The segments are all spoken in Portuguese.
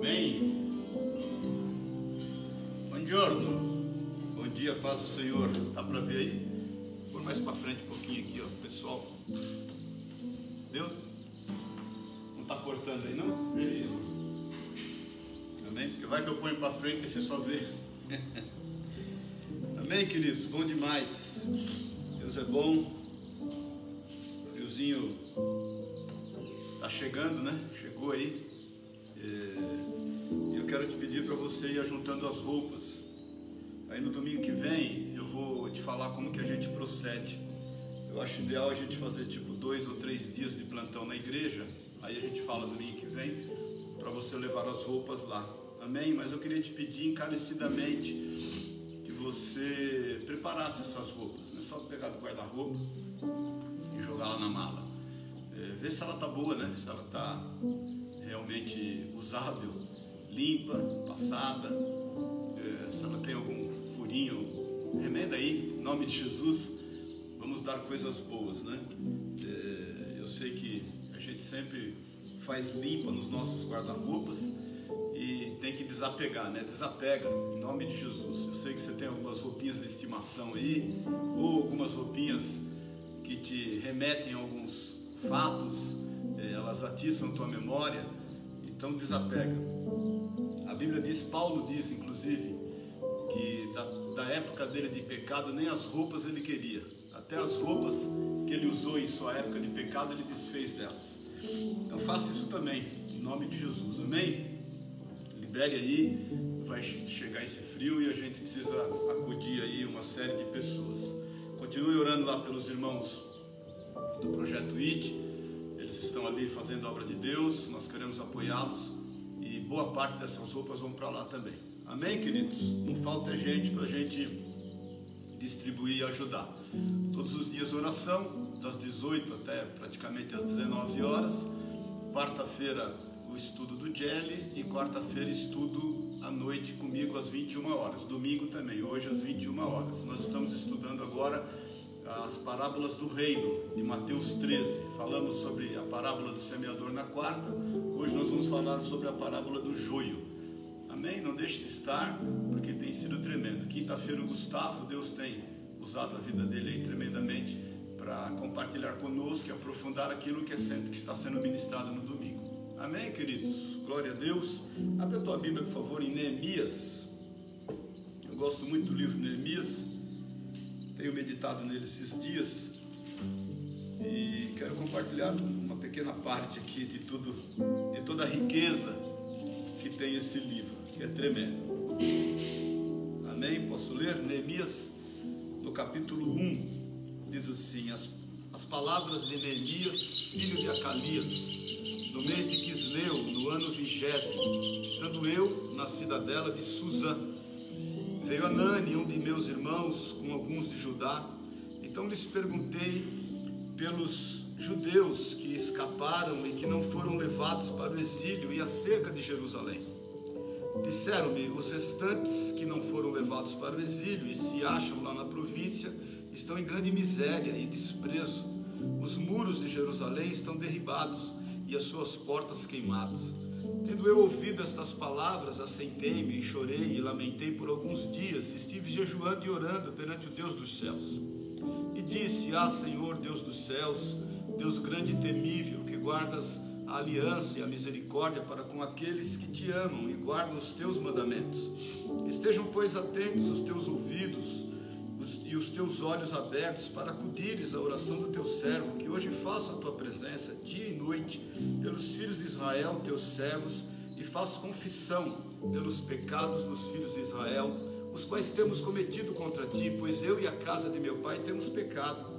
Amém. Bom giorno. Bom dia, paz do Senhor. Dá para ver aí? Vou mais para frente um pouquinho aqui, ó, pessoal. Deu? Não está cortando aí não? Amém? Porque vai que eu ponho para frente e você só vê. Amém, queridos? Bom demais. Deus é bom. Friozinho tá chegando, né? Chegou aí. É, você ir juntando as roupas. Aí no domingo que vem eu vou te falar como que a gente procede. Eu acho ideal a gente fazer tipo dois ou três dias de plantão na igreja. Aí a gente fala domingo que vem para você levar as roupas lá. Amém? Mas eu queria te pedir encarecidamente que você preparasse essas roupas. Não é só pegar do guarda-roupa e jogar lá na mala. É, ver se ela tá boa, né? Se ela tá realmente usável, limpa, passada. É, se ela tem algum furinho, remenda aí, em nome de Jesus. Vamos dar coisas boas, né? É, eu sei que a gente sempre faz limpa nos nossos guarda-roupas e tem que desapegar, né? Desapega, em nome de Jesus. Eu sei que você tem algumas roupinhas de estimação aí, ou algumas roupinhas que te remetem a alguns fatos, eh, elas atiçam tua memória, então desapega. A Bíblia diz, Paulo diz inclusive, que da, da época dele de pecado, nem as roupas ele queria, até as roupas que ele usou em sua época de pecado, ele desfez delas. Então faça isso também, em nome de Jesus, amém? Libere aí, vai chegar esse frio e a gente precisa acudir aí uma série de pessoas. Continue orando lá pelos irmãos do projeto IT. Estão ali fazendo a obra de Deus, nós queremos apoiá-los e boa parte dessas roupas vão para lá também. Amém, queridos? Não falta gente para a gente distribuir e ajudar. Todos os dias oração, das 18 até praticamente às 19 horas. Quarta-feira o estudo do Jelly e quarta-feira estudo à noite comigo às 21 horas. Domingo também, hoje às 21 horas. Nós estamos estudando agora as parábolas do reino, de Mateus 13. Falamos sobre a parábola do semeador na quarta, hoje nós vamos falar sobre a parábola do joio. Amém? Não deixe de estar, porque tem sido tremendo. Quinta-feira o Gustavo, Deus tem usado a vida dele aí tremendamente para compartilhar conosco e aprofundar aquilo que, é sempre, que está sendo ministrado no domingo. Amém, queridos? Glória a Deus. Abre a tua Bíblia, por favor, em Neemias. Eu gosto muito do livro de Neemias tenho meditado nele esses dias e quero compartilhar uma pequena parte aqui de tudo, de toda a riqueza que tem esse livro, que é tremendo. Amém? Posso ler? Neemias, no capítulo 1, diz assim: as, as palavras de Neemias, filho de Acalias, no mês de Quisleu, no ano vigésimo, estando eu na cidadela de Suzã Veio Anani, um de meus irmãos, com alguns de Judá. Então lhes perguntei pelos judeus que escaparam e que não foram levados para o exílio e acerca de Jerusalém. Disseram-me: os restantes que não foram levados para o exílio e se acham lá na província estão em grande miséria e desprezo. Os muros de Jerusalém estão derribados e as suas portas queimadas. Tendo eu ouvido estas palavras, assentei-me e chorei e lamentei por alguns dias. Estive jejuando e orando perante o Deus dos céus. E disse: Ah, Senhor, Deus dos céus, Deus grande e temível, que guardas a aliança e a misericórdia para com aqueles que te amam e guardam os teus mandamentos. Estejam, pois, atentos os teus ouvidos e os teus olhos abertos para acudires à oração do teu servo, que hoje faço a tua presença dia e noite pelos filhos de Israel, teus servos, e faço confissão pelos pecados dos filhos de Israel, os quais temos cometido contra ti, pois eu e a casa de meu pai temos pecado.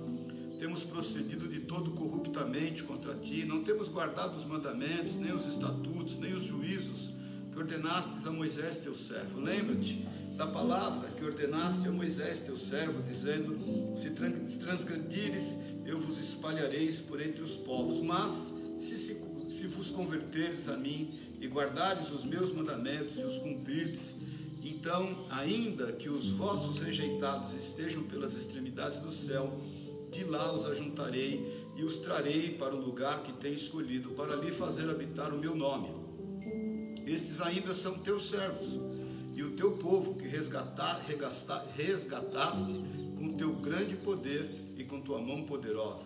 Temos procedido de todo corruptamente contra ti, não temos guardado os mandamentos, nem os estatutos, nem os juízos que ordenastes a Moisés teu servo. Lembra-te da palavra que ordenaste a Moisés, teu servo, dizendo: Se transgredires, eu vos espalhareis por entre os povos. Mas se, se, se vos converteres a mim e guardares os meus mandamentos e os cumprirdes, então, ainda que os vossos rejeitados estejam pelas extremidades do céu, de lá os ajuntarei e os trarei para o lugar que tenho escolhido, para ali fazer habitar o meu nome Estes ainda são teus servos e o teu povo que resgatar, resgataste com teu grande poder e com tua mão poderosa.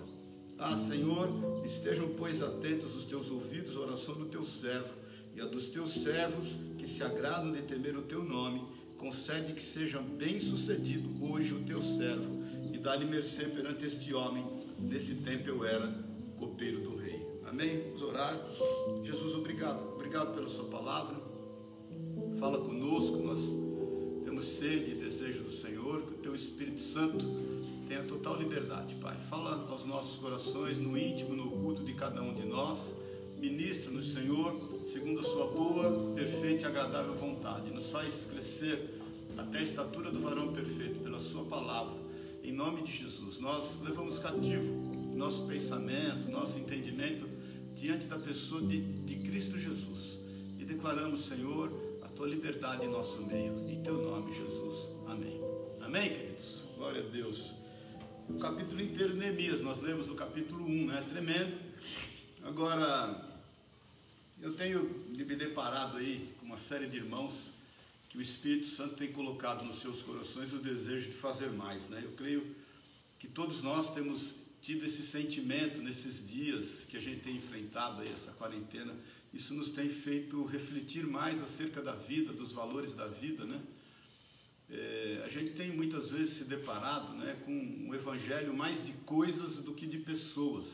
Ah, Senhor, estejam, pois, atentos os teus ouvidos à oração do teu servo e a dos teus servos que se agradam de temer o teu nome. Concede que seja bem sucedido hoje o teu servo e dá-lhe mercê perante este homem. Nesse tempo eu era copeiro do rei. Amém? Vamos orar. Jesus, obrigado. Obrigado pela sua palavra. Fala conosco. Nós temos sede e desejo do Senhor. Que o teu Espírito Santo tenha total liberdade, Pai. Fala aos nossos corações, no íntimo, no oculto de cada um de nós. Ministra-nos, Senhor, segundo a sua boa, perfeita e agradável vontade. Nos faz crescer até a estatura do varão perfeito pela sua palavra. Em nome de Jesus, nós levamos cativo nosso pensamento, nosso entendimento diante da pessoa de, de Cristo Jesus. E declaramos, Senhor, tua liberdade em nosso meio. Em teu nome, Jesus. Amém. Amém, queridos? Glória a Deus. O capítulo inteiro de Neemias, nós lemos o capítulo 1, né? Tremendo. Agora, eu tenho me deparado aí com uma série de irmãos que o Espírito Santo tem colocado nos seus corações o desejo de fazer mais, né? Eu creio que todos nós temos tido esse sentimento nesses dias que a gente tem enfrentado aí essa quarentena, isso nos tem feito refletir mais acerca da vida, dos valores da vida, né? É, a gente tem muitas vezes se deparado né, com um evangelho mais de coisas do que de pessoas.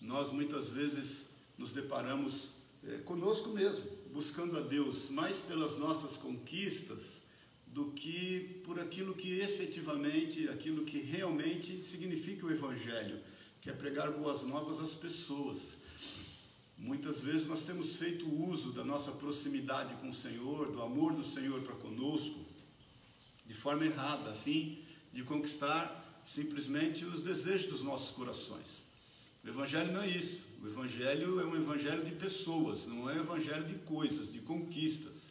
Nós muitas vezes nos deparamos é, conosco mesmo, buscando a Deus mais pelas nossas conquistas do que por aquilo que efetivamente, aquilo que realmente significa o Evangelho, que é pregar boas novas às pessoas. Muitas vezes nós temos feito uso da nossa proximidade com o Senhor, do amor do Senhor para conosco, de forma errada, a fim de conquistar simplesmente os desejos dos nossos corações. O Evangelho não é isso. O Evangelho é um Evangelho de pessoas, não é um Evangelho de coisas, de conquistas.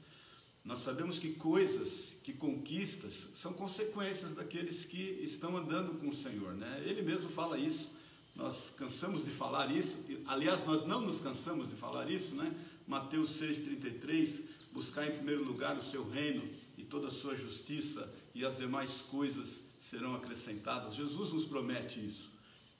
Nós sabemos que coisas que conquistas são consequências daqueles que estão andando com o Senhor, né? Ele mesmo fala isso. Nós cansamos de falar isso. Aliás, nós não nos cansamos de falar isso, né? Mateus 6:33, buscar em primeiro lugar o seu reino e toda a sua justiça e as demais coisas serão acrescentadas. Jesus nos promete isso.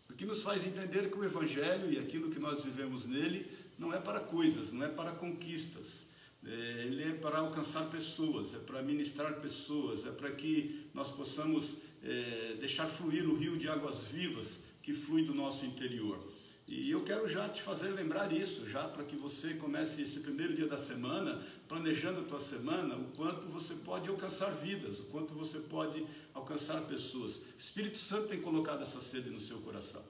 O que nos faz entender que o evangelho e aquilo que nós vivemos nele não é para coisas, não é para conquistas é, ele é para alcançar pessoas, é para ministrar pessoas, é para que nós possamos é, deixar fluir o rio de águas vivas que flui do nosso interior. E eu quero já te fazer lembrar isso, já para que você comece esse primeiro dia da semana, planejando a tua semana, o quanto você pode alcançar vidas, o quanto você pode alcançar pessoas. O Espírito Santo tem colocado essa sede no seu coração.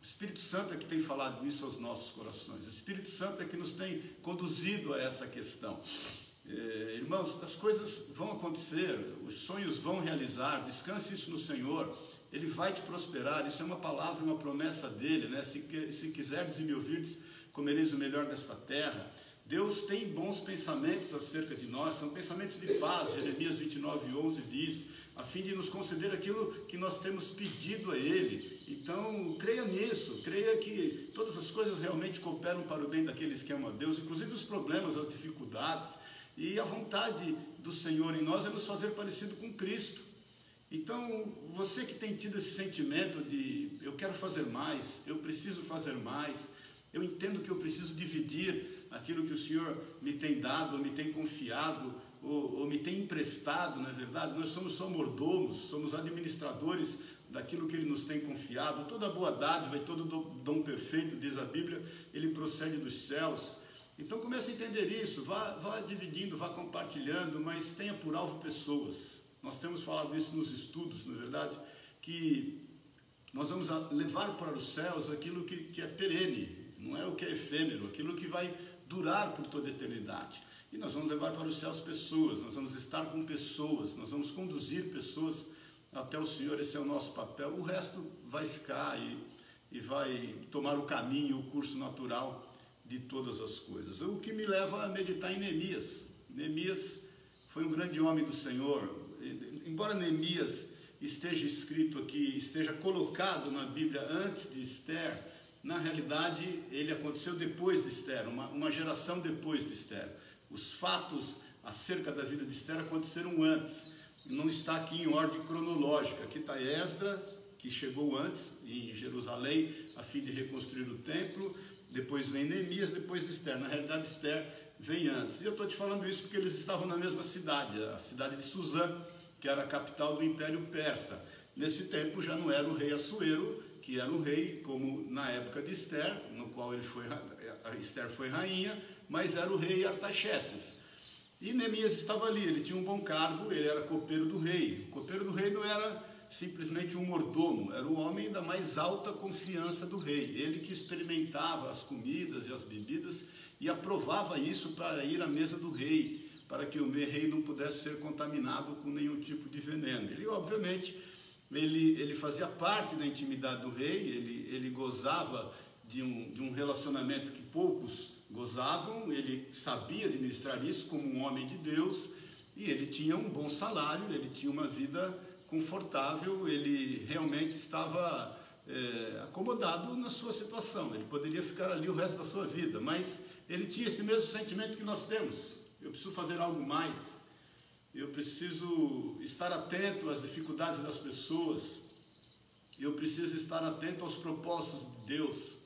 O Espírito Santo é que tem falado isso aos nossos corações. O Espírito Santo é que nos tem conduzido a essa questão. É, irmãos, as coisas vão acontecer, os sonhos vão realizar, descanse isso no Senhor, Ele vai te prosperar, isso é uma palavra, uma promessa dEle, né? se, se quiserdes e me ouvirdes, comereis o melhor desta terra. Deus tem bons pensamentos acerca de nós, são pensamentos de paz, Jeremias 29, 11 diz, a fim de nos conceder aquilo que nós temos pedido a Ele. Então, creia nisso, creia que todas as coisas realmente cooperam para o bem daqueles que amam a Deus, inclusive os problemas, as dificuldades. E a vontade do Senhor em nós é nos fazer parecido com Cristo. Então, você que tem tido esse sentimento de eu quero fazer mais, eu preciso fazer mais, eu entendo que eu preciso dividir aquilo que o Senhor me tem dado, me tem confiado, ou, ou me tem emprestado, não é verdade? Nós somos só mordomos, somos administradores daquilo que Ele nos tem confiado. Toda boa dádiva e todo dom perfeito, diz a Bíblia, ele procede dos céus. Então comece a entender isso, vá, vá dividindo, vá compartilhando, mas tenha por alvo pessoas. Nós temos falado isso nos estudos, não é verdade? Que nós vamos levar para os céus aquilo que, que é perene, não é o que é efêmero, aquilo que vai durar por toda a eternidade. E nós vamos levar para os céus pessoas, nós vamos estar com pessoas, nós vamos conduzir pessoas até o Senhor, esse é o nosso papel. O resto vai ficar e, e vai tomar o caminho, o curso natural de todas as coisas. O que me leva a meditar em Neemias. Neemias foi um grande homem do Senhor. Embora Neemias esteja escrito aqui, esteja colocado na Bíblia antes de Esther, na realidade ele aconteceu depois de Esther, uma, uma geração depois de Esther. Os fatos acerca da vida de Esther aconteceram antes. Não está aqui em ordem cronológica. Aqui está Esdras, que chegou antes em Jerusalém a fim de reconstruir o templo. Depois vem Neemias, depois Esther. Na realidade, Esther vem antes. E eu estou te falando isso porque eles estavam na mesma cidade, a cidade de Suzã, que era a capital do Império Persa. Nesse tempo já não era o rei Assuero, que era o rei, como na época de Esther, no qual ele foi, Esther foi rainha, mas era o rei Artaxerxes. E Neemias estava ali, ele tinha um bom cargo, ele era copeiro do rei. O copeiro do rei não era simplesmente um mordomo, era o homem da mais alta confiança do rei. Ele que experimentava as comidas e as bebidas e aprovava isso para ir à mesa do rei, para que o rei não pudesse ser contaminado com nenhum tipo de veneno. Ele, obviamente, ele, ele fazia parte da intimidade do rei, ele, ele gozava de um, de um relacionamento que poucos gozavam, ele sabia administrar isso como um homem de Deus, e ele tinha um bom salário, ele tinha uma vida confortável, ele realmente estava é, acomodado na sua situação, ele poderia ficar ali o resto da sua vida, mas ele tinha esse mesmo sentimento que nós temos. Eu preciso fazer algo mais. Eu preciso estar atento às dificuldades das pessoas. Eu preciso estar atento aos propósitos de Deus.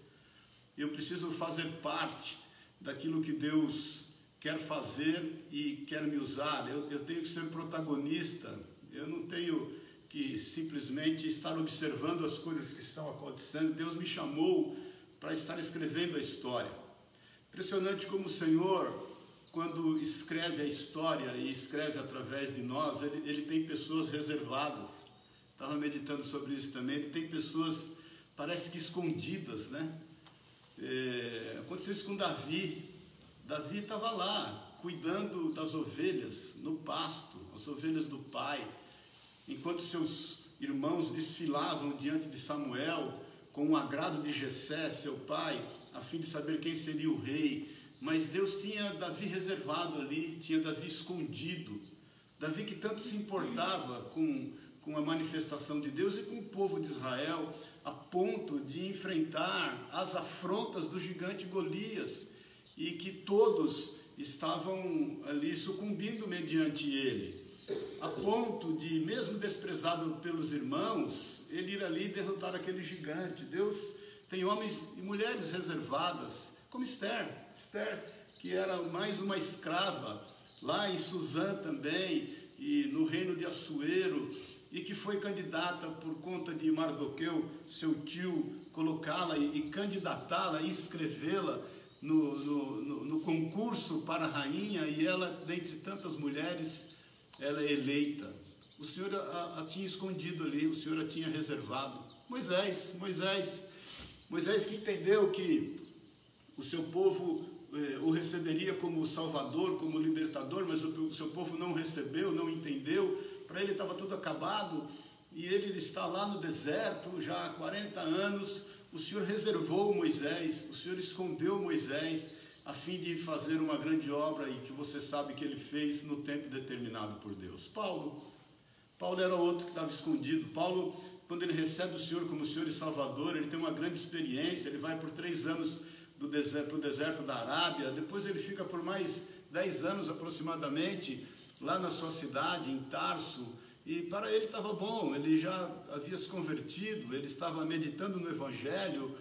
Eu preciso fazer parte daquilo que Deus quer fazer e quer me usar. Eu, eu tenho que ser protagonista. Eu não tenho que simplesmente estar observando as coisas que estão acontecendo. Deus me chamou para estar escrevendo a história. Impressionante como o Senhor, quando escreve a história e escreve através de nós, ele, ele tem pessoas reservadas. Estava meditando sobre isso também. Ele tem pessoas, parece que escondidas, né? É, aconteceu isso com Davi. Davi estava lá, cuidando das ovelhas no pasto, as ovelhas do pai, enquanto seus irmãos desfilavam diante de Samuel com o agrado de Jessé, seu pai a fim de saber quem seria o rei. Mas Deus tinha Davi reservado ali, tinha Davi escondido. Davi que tanto se importava com, com a manifestação de Deus e com o povo de Israel, a ponto de enfrentar as afrontas do gigante Golias, e que todos estavam ali sucumbindo mediante ele, a ponto de, mesmo desprezado pelos irmãos, ele ir ali derrotar aquele gigante. Deus tem homens e mulheres reservadas, como Esther, Esther, que era mais uma escrava, lá em Suzã também, e no reino de Assuero, e que foi candidata por conta de Mardoqueu, seu tio, colocá-la e, candidatá-la, inscrevê-la no, no, no, no, concurso para a rainha, e ela, dentre tantas mulheres, ela é eleita. O Senhor a, a tinha escondido ali, o Senhor a tinha reservado. Moisés, Moisés, Moisés que entendeu que o seu povo o receberia como Salvador, como libertador, mas o, o seu povo não recebeu, não entendeu. Para ele estava tudo acabado e ele está lá no deserto já há 40 anos. O Senhor reservou Moisés, o Senhor escondeu Moisés a fim de fazer uma grande obra e que você sabe que ele fez no tempo determinado por Deus. Paulo, Paulo era outro que estava escondido. Paulo quando ele recebe o Senhor como Senhor e Salvador, ele tem uma grande experiência, ele vai por três anos para o deserto, deserto da Arábia, depois ele fica por mais dez anos aproximadamente lá na sua cidade, em Tarso, e para ele estava bom, ele já havia se convertido, ele estava meditando no Evangelho,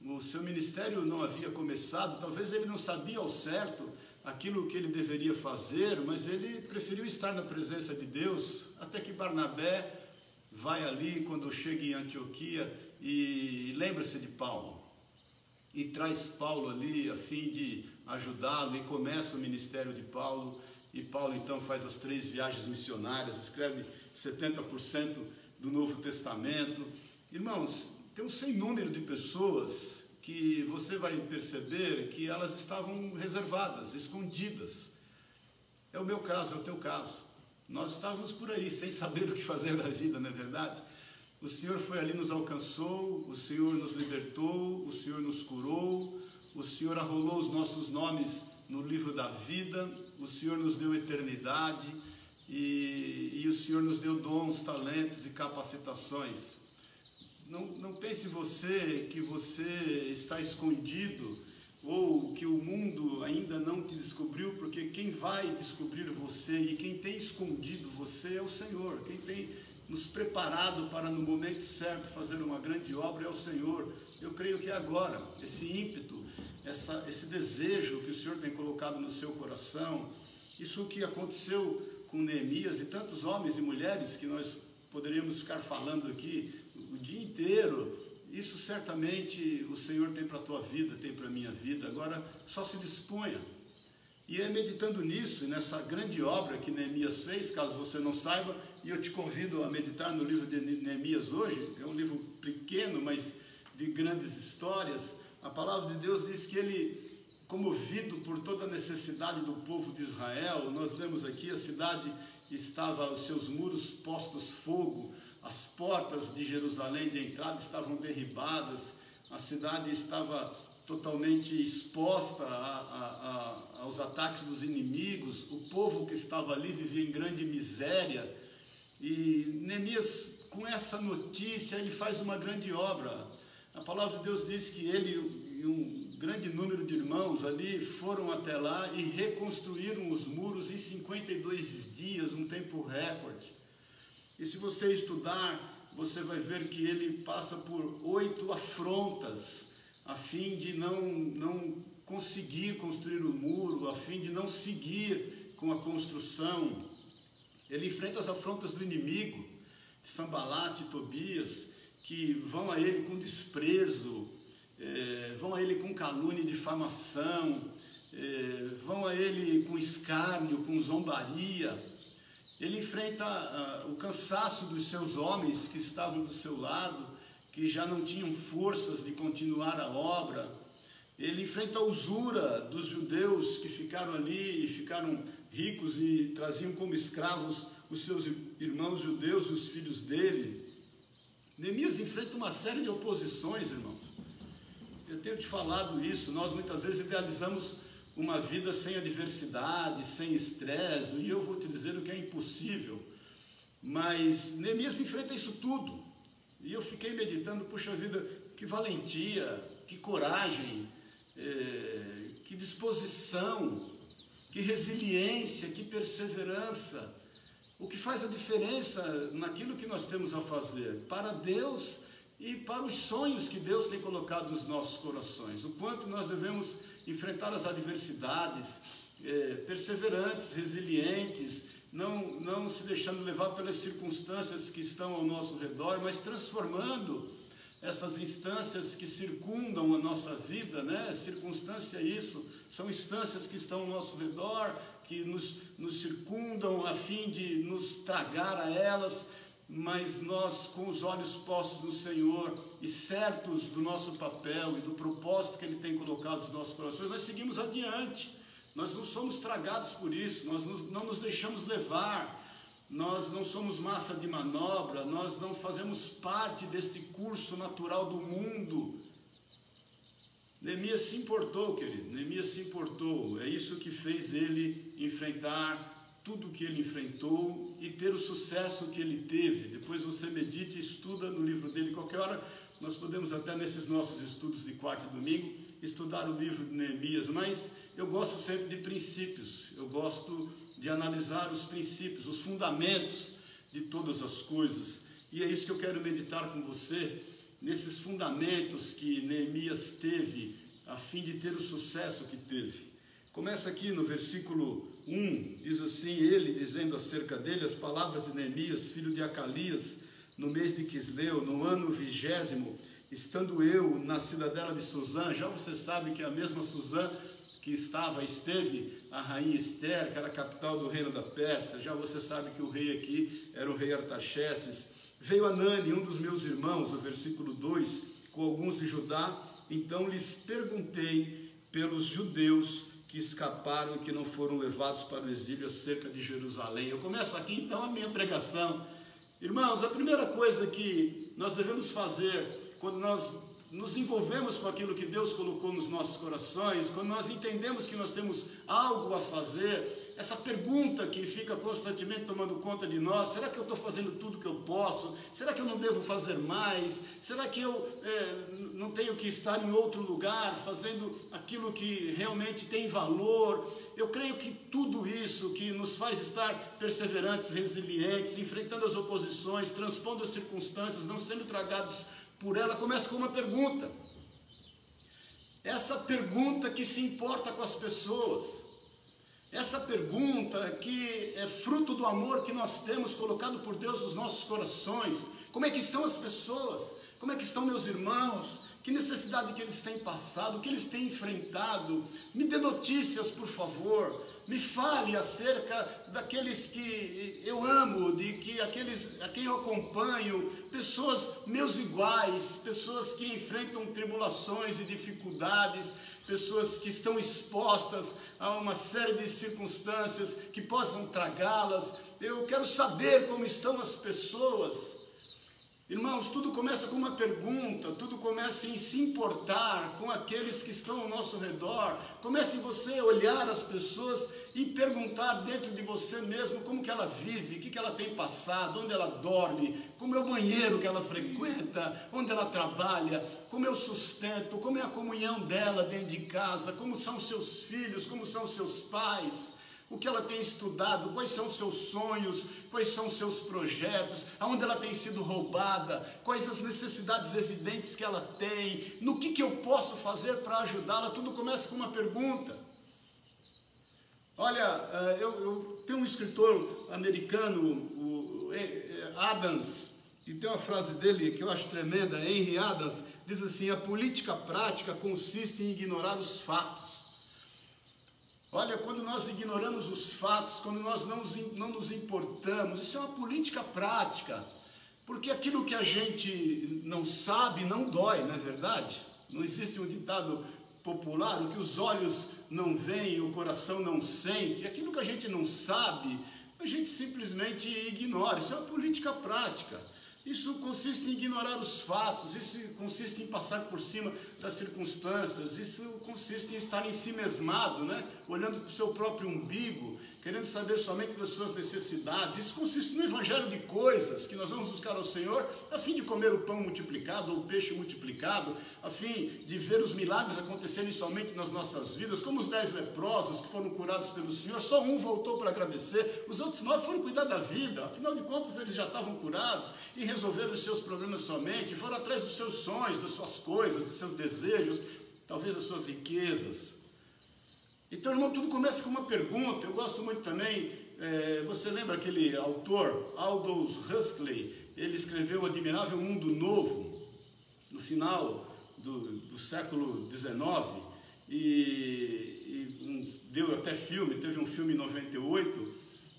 o seu ministério não havia começado, talvez ele não sabia ao certo aquilo que ele deveria fazer, mas ele preferiu estar na presença de Deus, até que Barnabé vai ali quando chega em Antioquia e lembra-se de Paulo e traz Paulo ali a fim de ajudá-lo e começa o ministério de Paulo e Paulo então faz as três viagens missionárias, escreve 70% do Novo Testamento. Irmãos, tem um sem número de pessoas que você vai perceber que elas estavam reservadas, escondidas. É o meu caso, é o teu caso. Nós estávamos por aí sem saber o que fazer da vida, não é verdade? O Senhor foi ali, nos alcançou, o Senhor nos libertou, o Senhor nos curou, o Senhor arrolou os nossos nomes no livro da vida, o Senhor nos deu eternidade e, e o Senhor nos deu dons, talentos e capacitações. Não, não pense você que você está escondido ou que o mundo ainda não te descobriu, porque quem vai descobrir você e quem tem escondido você é o Senhor. Quem tem nos preparado para no momento certo fazer uma grande obra é o Senhor. Eu creio que agora, esse ímpeto, essa, esse desejo que o Senhor tem colocado no seu coração, isso que aconteceu com Neemias e tantos homens e mulheres que nós poderíamos ficar falando aqui o dia inteiro. Isso certamente o Senhor tem para a tua vida, tem para a minha vida. Agora, só se disponha. E é meditando nisso, nessa grande obra que Neemias fez, caso você não saiba, e eu te convido a meditar no livro de Neemias hoje, é um livro pequeno, mas de grandes histórias. A palavra de Deus diz que ele, comovido por toda a necessidade do povo de Israel, nós lemos aqui, a cidade estava, os seus muros postos fogo, as portas de Jerusalém de entrada estavam derribadas, a cidade estava totalmente exposta a, a, a, aos ataques dos inimigos, o povo que estava ali vivia em grande miséria, e Neemias, com essa notícia, ele faz uma grande obra. A palavra de Deus diz que ele e um grande número de irmãos ali foram até lá e reconstruíram os muros em 52 dias, um tempo recorde. E se você estudar, você vai ver que ele passa por oito afrontas a fim de não, não conseguir construir o muro, a fim de não seguir com a construção. Ele enfrenta as afrontas do inimigo, Sambalate Tobias, que vão a ele com desprezo, é, vão a ele com calúnia e difamação, é, vão a ele com escárnio, com zombaria. Ele enfrenta ah, o cansaço dos seus homens que estavam do seu lado, que já não tinham forças de continuar a obra. Ele enfrenta a usura dos judeus que ficaram ali e ficaram ricos e traziam como escravos os seus irmãos judeus e os filhos dele. Neemias enfrenta uma série de oposições, irmãos. Eu tenho te falado isso, nós muitas vezes idealizamos uma vida sem adversidade, sem estresse, e eu vou te dizer o que é impossível. Mas Neemias enfrenta isso tudo. E eu fiquei meditando, puxa vida, que valentia, que coragem, é, que disposição, que resiliência, que perseverança. O que faz a diferença naquilo que nós temos a fazer para Deus e para os sonhos que Deus tem colocado nos nossos corações. O quanto nós devemos enfrentar as adversidades, é, perseverantes, resilientes, não, não se deixando levar pelas circunstâncias que estão ao nosso redor, mas transformando essas instâncias que circundam a nossa vida, né? Circunstância é isso, são instâncias que estão ao nosso redor, que nos, nos circundam a fim de nos tragar a elas, mas nós, com os olhos postos no Senhor e certos do nosso papel e do propósito que Ele tem colocado nos nossos corações, nós seguimos adiante. Nós não somos tragados por isso, nós não nos deixamos levar, nós não somos massa de manobra, nós não fazemos parte deste curso natural do mundo. Neemias se importou, querido, Neemias se importou, é isso que fez ele enfrentar tudo que ele enfrentou e ter o sucesso que ele teve. Depois você medite e estuda no livro dele. Qualquer hora nós podemos até nesses nossos estudos de quarto e domingo estudar o livro de Neemias, mas eu gosto sempre de princípios. Eu gosto de analisar os princípios, os fundamentos de todas as coisas. E é isso que eu quero meditar com você, nesses fundamentos que Neemias teve, a fim de ter o sucesso que teve. Começa aqui no versículo 1, diz assim: Ele dizendo acerca dele as palavras de Neemias, filho de Acalias, no mês de Quisleu, no ano vigésimo, estando eu na cidadela de Suzã, já você sabe que é a mesma Suzã que estava, esteve a rainha Esther, que era a capital do reino da Pérsia, já você sabe que o rei aqui era o rei Artaxerxes. Veio Anani, um dos meus irmãos, o versículo 2, com alguns de Judá, então lhes perguntei pelos judeus que escaparam e que não foram levados para o exílio acerca de Jerusalém. Eu começo aqui então a minha pregação. Irmãos, a primeira coisa que nós devemos fazer quando nós nos envolvemos com aquilo que Deus colocou nos nossos corações, quando nós entendemos que nós temos algo a fazer, essa pergunta que fica constantemente tomando conta de nós: será que eu estou fazendo tudo que eu posso? Será que eu não devo fazer mais? Será que eu é, não tenho que estar em outro lugar fazendo aquilo que realmente tem valor? eu creio que tudo isso que nos faz estar perseverantes, resilientes, enfrentando as oposições, transpondo as circunstâncias, não sendo tragados por ela, começa com uma pergunta. Essa pergunta que se importa com as pessoas. Essa pergunta que é fruto do amor que nós temos colocado por Deus nos nossos corações. Como é que estão as pessoas? Como é que estão meus irmãos? Que necessidade que eles têm passado, o que eles têm enfrentado. Me dê notícias, por favor. Me fale acerca daqueles que eu amo, de que aqueles a quem eu acompanho, pessoas meus iguais, pessoas que enfrentam tribulações e dificuldades, pessoas que estão expostas a uma série de circunstâncias que possam tragá-las. Eu quero saber como estão as pessoas. Irmãos, tudo começa com uma pergunta, tudo começa em se importar com aqueles que estão ao nosso redor. Comece você olhar as pessoas e perguntar dentro de você mesmo como que ela vive, o que, que ela tem passado, onde ela dorme, como é o banheiro que ela frequenta, onde ela trabalha, como é o sustento, como é a comunhão dela dentro de casa, como são seus filhos, como são seus pais o que ela tem estudado, quais são seus sonhos, quais são seus projetos, aonde ela tem sido roubada, quais as necessidades evidentes que ela tem, no que, que eu posso fazer para ajudá-la. Tudo começa com uma pergunta. Olha, eh, eu, eu tenho um escritor americano, o Adams, e tem uma frase dele que eu acho tremenda, Henry Adams, diz assim: a política prática consiste em ignorar os fatos Olha, quando nós ignoramos os fatos, quando nós não, não nos importamos, isso é uma política prática. Porque aquilo que a gente não sabe não dói, não é verdade? Não existe um ditado popular, o que os olhos não veem, o coração não sente. Aquilo que a gente não sabe, a gente simplesmente ignora. Isso é uma política prática. Isso consiste em ignorar os fatos, isso consiste em passar por cima das circunstâncias, isso consiste em estar em si mesmado, né? Olhando para o seu próprio umbigo, querendo saber somente das suas necessidades. Isso consiste no evangelho de coisas que nós vamos buscar ao Senhor a fim de comer o pão multiplicado ou o peixe multiplicado, a fim de ver os milagres acontecerem somente nas nossas vidas, como os dez leprosos que foram curados pelo Senhor, só um voltou para agradecer, os outros nove foram cuidar da vida, afinal de contas eles já estavam curados e resolveram os seus problemas somente, foram atrás dos seus sonhos, das suas coisas, dos seus desejos, talvez das suas riquezas. Então, irmão, tudo começa com uma pergunta. Eu gosto muito também, é, você lembra aquele autor, Aldous Huxley? Ele escreveu O Admirável Mundo Novo, no final do, do século XIX, e, e um, deu até filme, teve um filme em 98.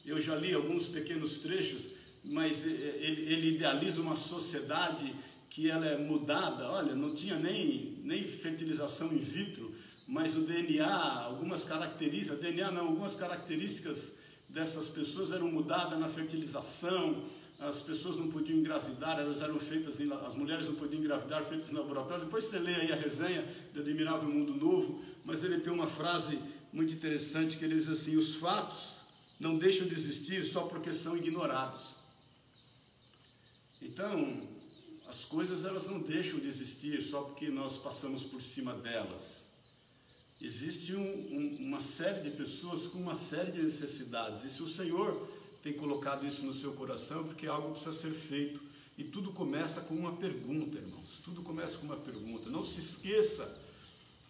Eu já li alguns pequenos trechos mas eh, eh, ele, ele idealiza uma sociedade que ela é mudada. Olha, não tinha nem, nem fertilização in vitro, mas o DNA, algumas características, DNA não, algumas características dessas pessoas eram mudadas na fertilização, as pessoas não podiam engravidar, elas eram feitas, em, as mulheres não podiam engravidar, feitas em laboratório. Depois você lê aí a resenha do Admirável Mundo Novo, mas ele tem uma frase muito interessante que ele diz assim: os fatos não deixam de existir só porque são ignorados. Então, as coisas elas não deixam de existir só porque nós passamos por cima delas. Existe um, um, uma série de pessoas com uma série de necessidades. E se o Senhor tem colocado isso no seu coração, é porque algo precisa ser feito. E tudo começa com uma pergunta, irmãos. Tudo começa com uma pergunta. Não se esqueça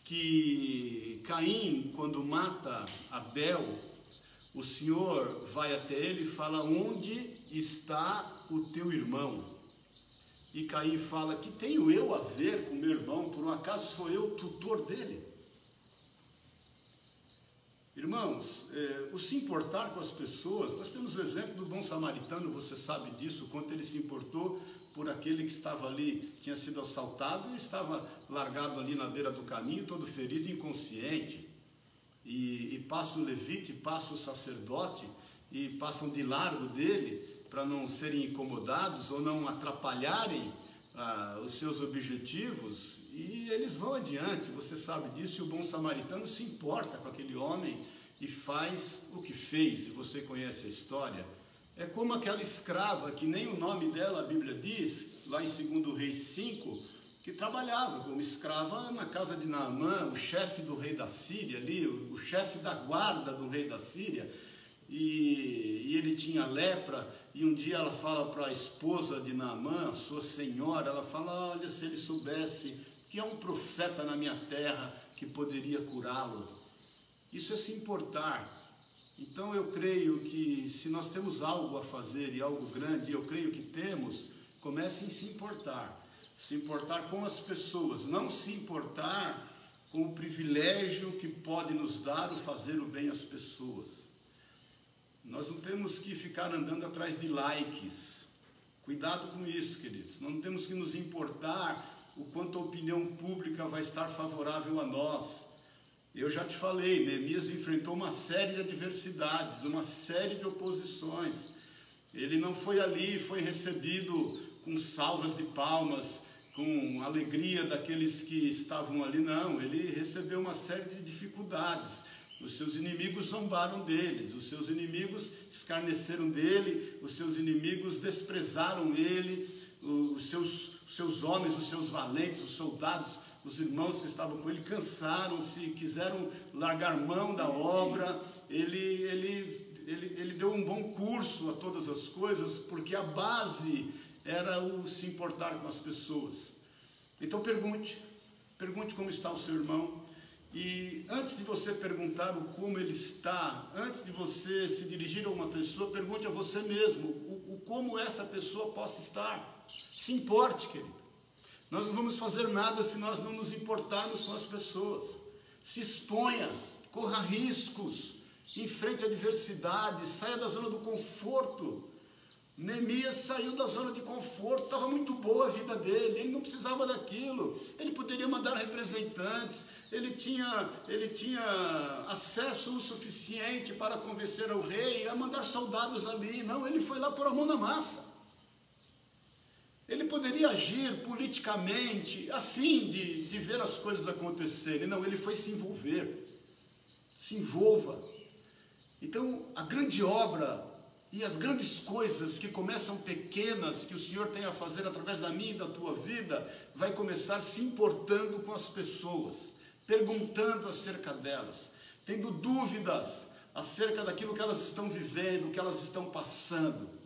que Caim, quando mata Abel, o Senhor vai até ele e fala: Onde está o teu irmão? E Caim fala: Que tenho eu a ver com meu irmão? Por um acaso sou eu tutor dele? Irmãos, é, o se importar com as pessoas, nós temos o exemplo do bom samaritano, você sabe disso, quanto ele se importou por aquele que estava ali, tinha sido assaltado e estava largado ali na beira do caminho, todo ferido, inconsciente. E, e passa o levite, passa o sacerdote e passam de largo dele para não serem incomodados ou não atrapalharem ah, os seus objetivos e eles vão adiante, você sabe disso, e o bom samaritano se importa com aquele homem e faz o que fez, e você conhece a história. É como aquela escrava, que nem o nome dela a Bíblia diz, lá em 2 Reis 5, que trabalhava como escrava na casa de Naamã, o chefe do rei da Síria ali, o, chefe da guarda do rei da Síria, e, e, ele tinha lepra, e um dia ela fala para a esposa de Naamã, sua senhora, ela fala, olha, se ele soubesse que é um profeta na minha terra que poderia curá-lo. Isso é se importar. Então eu creio que se nós temos algo a fazer e algo grande, eu creio que temos, comecem a se importar se importar com as pessoas, não se importar com o privilégio que pode nos dar o fazer o bem às pessoas. Nós não temos que ficar andando atrás de likes. Cuidado com isso, queridos. Não temos que nos importar o quanto a opinião pública vai estar favorável a nós. Eu já te falei, Neemias enfrentou uma série de adversidades, uma série de oposições. Ele não foi ali, foi recebido com salvas de palmas, com alegria daqueles que estavam ali, não, ele recebeu uma série de dificuldades. Os seus inimigos zombaram deles, os seus inimigos escarneceram dele, os seus inimigos desprezaram ele, os seus, os seus homens, os seus valentes, os soldados, os irmãos que estavam com ele cansaram-se, quiseram largar mão da obra. Ele, ele, ele, ele deu um bom curso a todas as coisas, porque a base era o se importar com as pessoas. Então pergunte, pergunte como está o seu irmão. E antes de você perguntar o como ele está, antes de você se dirigir a uma pessoa, pergunte a você mesmo o, o como essa pessoa possa estar. Se importe, querido. Nós não vamos fazer nada se nós não nos importarmos com as pessoas. Se exponha, corra riscos, enfrente adversidades, saia da zona do conforto. Neemias saiu da zona de conforto, estava muito boa a vida dele, ele não precisava daquilo, ele poderia mandar representantes, ele tinha, ele tinha acesso o suficiente para convencer o rei a mandar soldados ali. Não, ele foi lá por a mão na massa. Ele poderia agir politicamente a fim de, de ver as coisas acontecerem. Não, ele foi se envolver. Se envolva. Então, a grande obra e as grandes coisas que começam pequenas, que o Senhor tem a fazer através da minha e da tua vida, vai começar se importando com as pessoas, perguntando acerca delas, tendo dúvidas acerca daquilo que elas estão vivendo, que elas estão passando.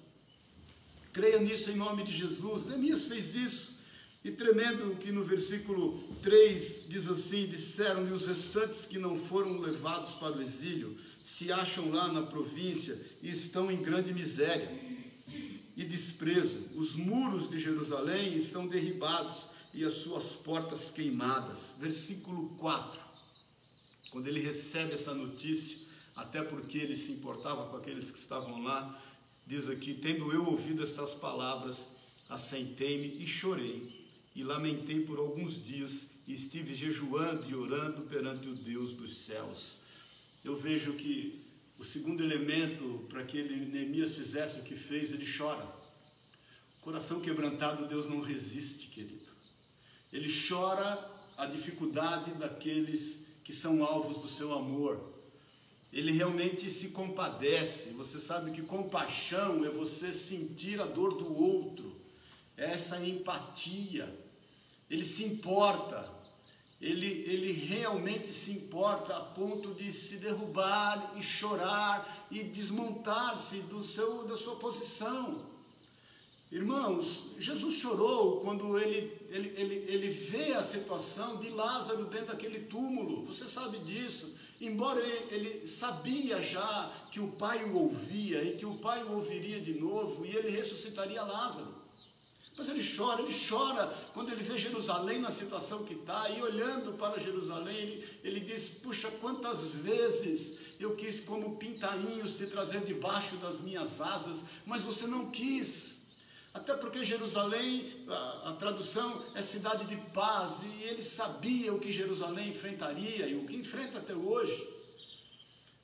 Creia nisso em nome de Jesus. Neemias fez isso. E tremendo que no versículo 3 diz assim: Disseram-lhe os restantes que não foram levados para o exílio se acham lá na província e estão em grande miséria e desprezo. Os muros de Jerusalém estão derribados e as suas portas queimadas. Versículo 4. Quando ele recebe essa notícia, até porque ele se importava com aqueles que estavam lá, diz aqui: Tendo eu ouvido estas palavras, assentei-me e chorei, e lamentei por alguns dias, e estive jejuando e orando perante o Deus dos céus eu vejo que o segundo elemento para que ele, Neemias fizesse o que fez, ele chora. Coração quebrantado, Deus não resiste, querido. Ele chora a dificuldade daqueles que são alvos do seu amor. Ele realmente se compadece. Você sabe que compaixão é você sentir a dor do outro, é essa empatia. Ele se importa, ele, ele realmente se importa a ponto de se derrubar e chorar e desmontar-se do seu, da sua posição. Irmãos, Jesus chorou quando ele, ele, ele, ele vê a situação de Lázaro dentro daquele túmulo, você sabe disso. Embora ele, ele sabia já que o Pai o ouvia e que o Pai o ouviria de novo e ele ressuscitaria Lázaro. Mas ele chora, ele chora quando ele vê Jerusalém na situação que está, e olhando para Jerusalém, ele, ele diz: Puxa, quantas vezes eu quis, como pintainhos, te trazer debaixo das minhas asas, mas você não quis. Até porque Jerusalém, a, a, tradução é cidade de paz, e ele sabia o que Jerusalém enfrentaria e o que enfrenta até hoje.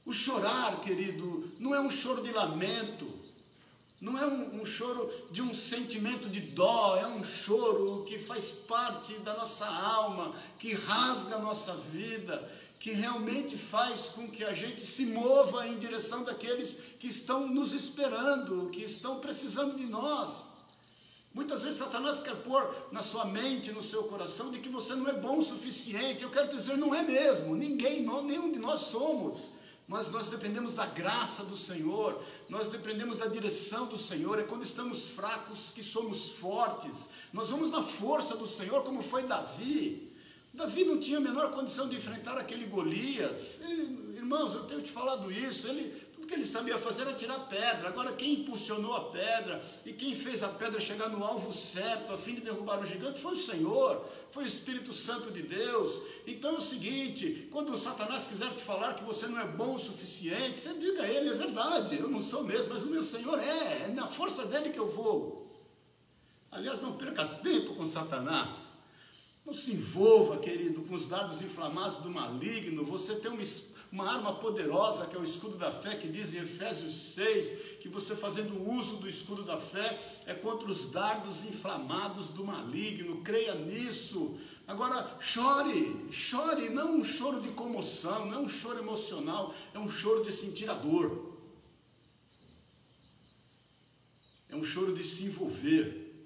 O chorar, querido, não é um choro de lamento, não é um, um, choro de um sentimento de dó, é um choro que faz parte da nossa alma, que rasga a nossa vida, que realmente faz com que a gente se mova em direção daqueles que estão nos esperando, que estão precisando de nós. Muitas vezes Satanás quer pôr na sua mente, no seu coração, de que você não é bom o suficiente. Eu quero dizer, não é mesmo. Ninguém, nenhum de nós somos. Mas nós dependemos da graça do Senhor, nós dependemos da direção do Senhor. É quando estamos fracos que somos fortes. Nós vamos na força do Senhor, como foi Davi. Davi não tinha a menor condição de enfrentar aquele Golias. Ele, irmãos, eu tenho te falado isso. Ele, que ele sabia fazer era tirar pedra. Agora, quem impulsionou a pedra e quem fez a pedra chegar no alvo certo, a fim de derrubar o gigante, foi o Senhor, foi o Espírito Santo de Deus. Então é o seguinte: quando o Satanás quiser te falar que você não é bom o suficiente, você diga a ele: é verdade, eu não sou mesmo, mas o meu Senhor é, é na força dele que eu vou. Aliás, não perca tempo com Satanás. Não se envolva, querido, com os dardos inflamados do maligno. Você tem uma uma arma poderosa que é o escudo da fé, que diz em Efésios 6 que você fazendo uso do escudo da fé é contra os dardos inflamados do maligno, creia nisso. Agora, chore, chore, não um choro de comoção, não um choro emocional, é um choro de sentir a dor. É um choro de se envolver.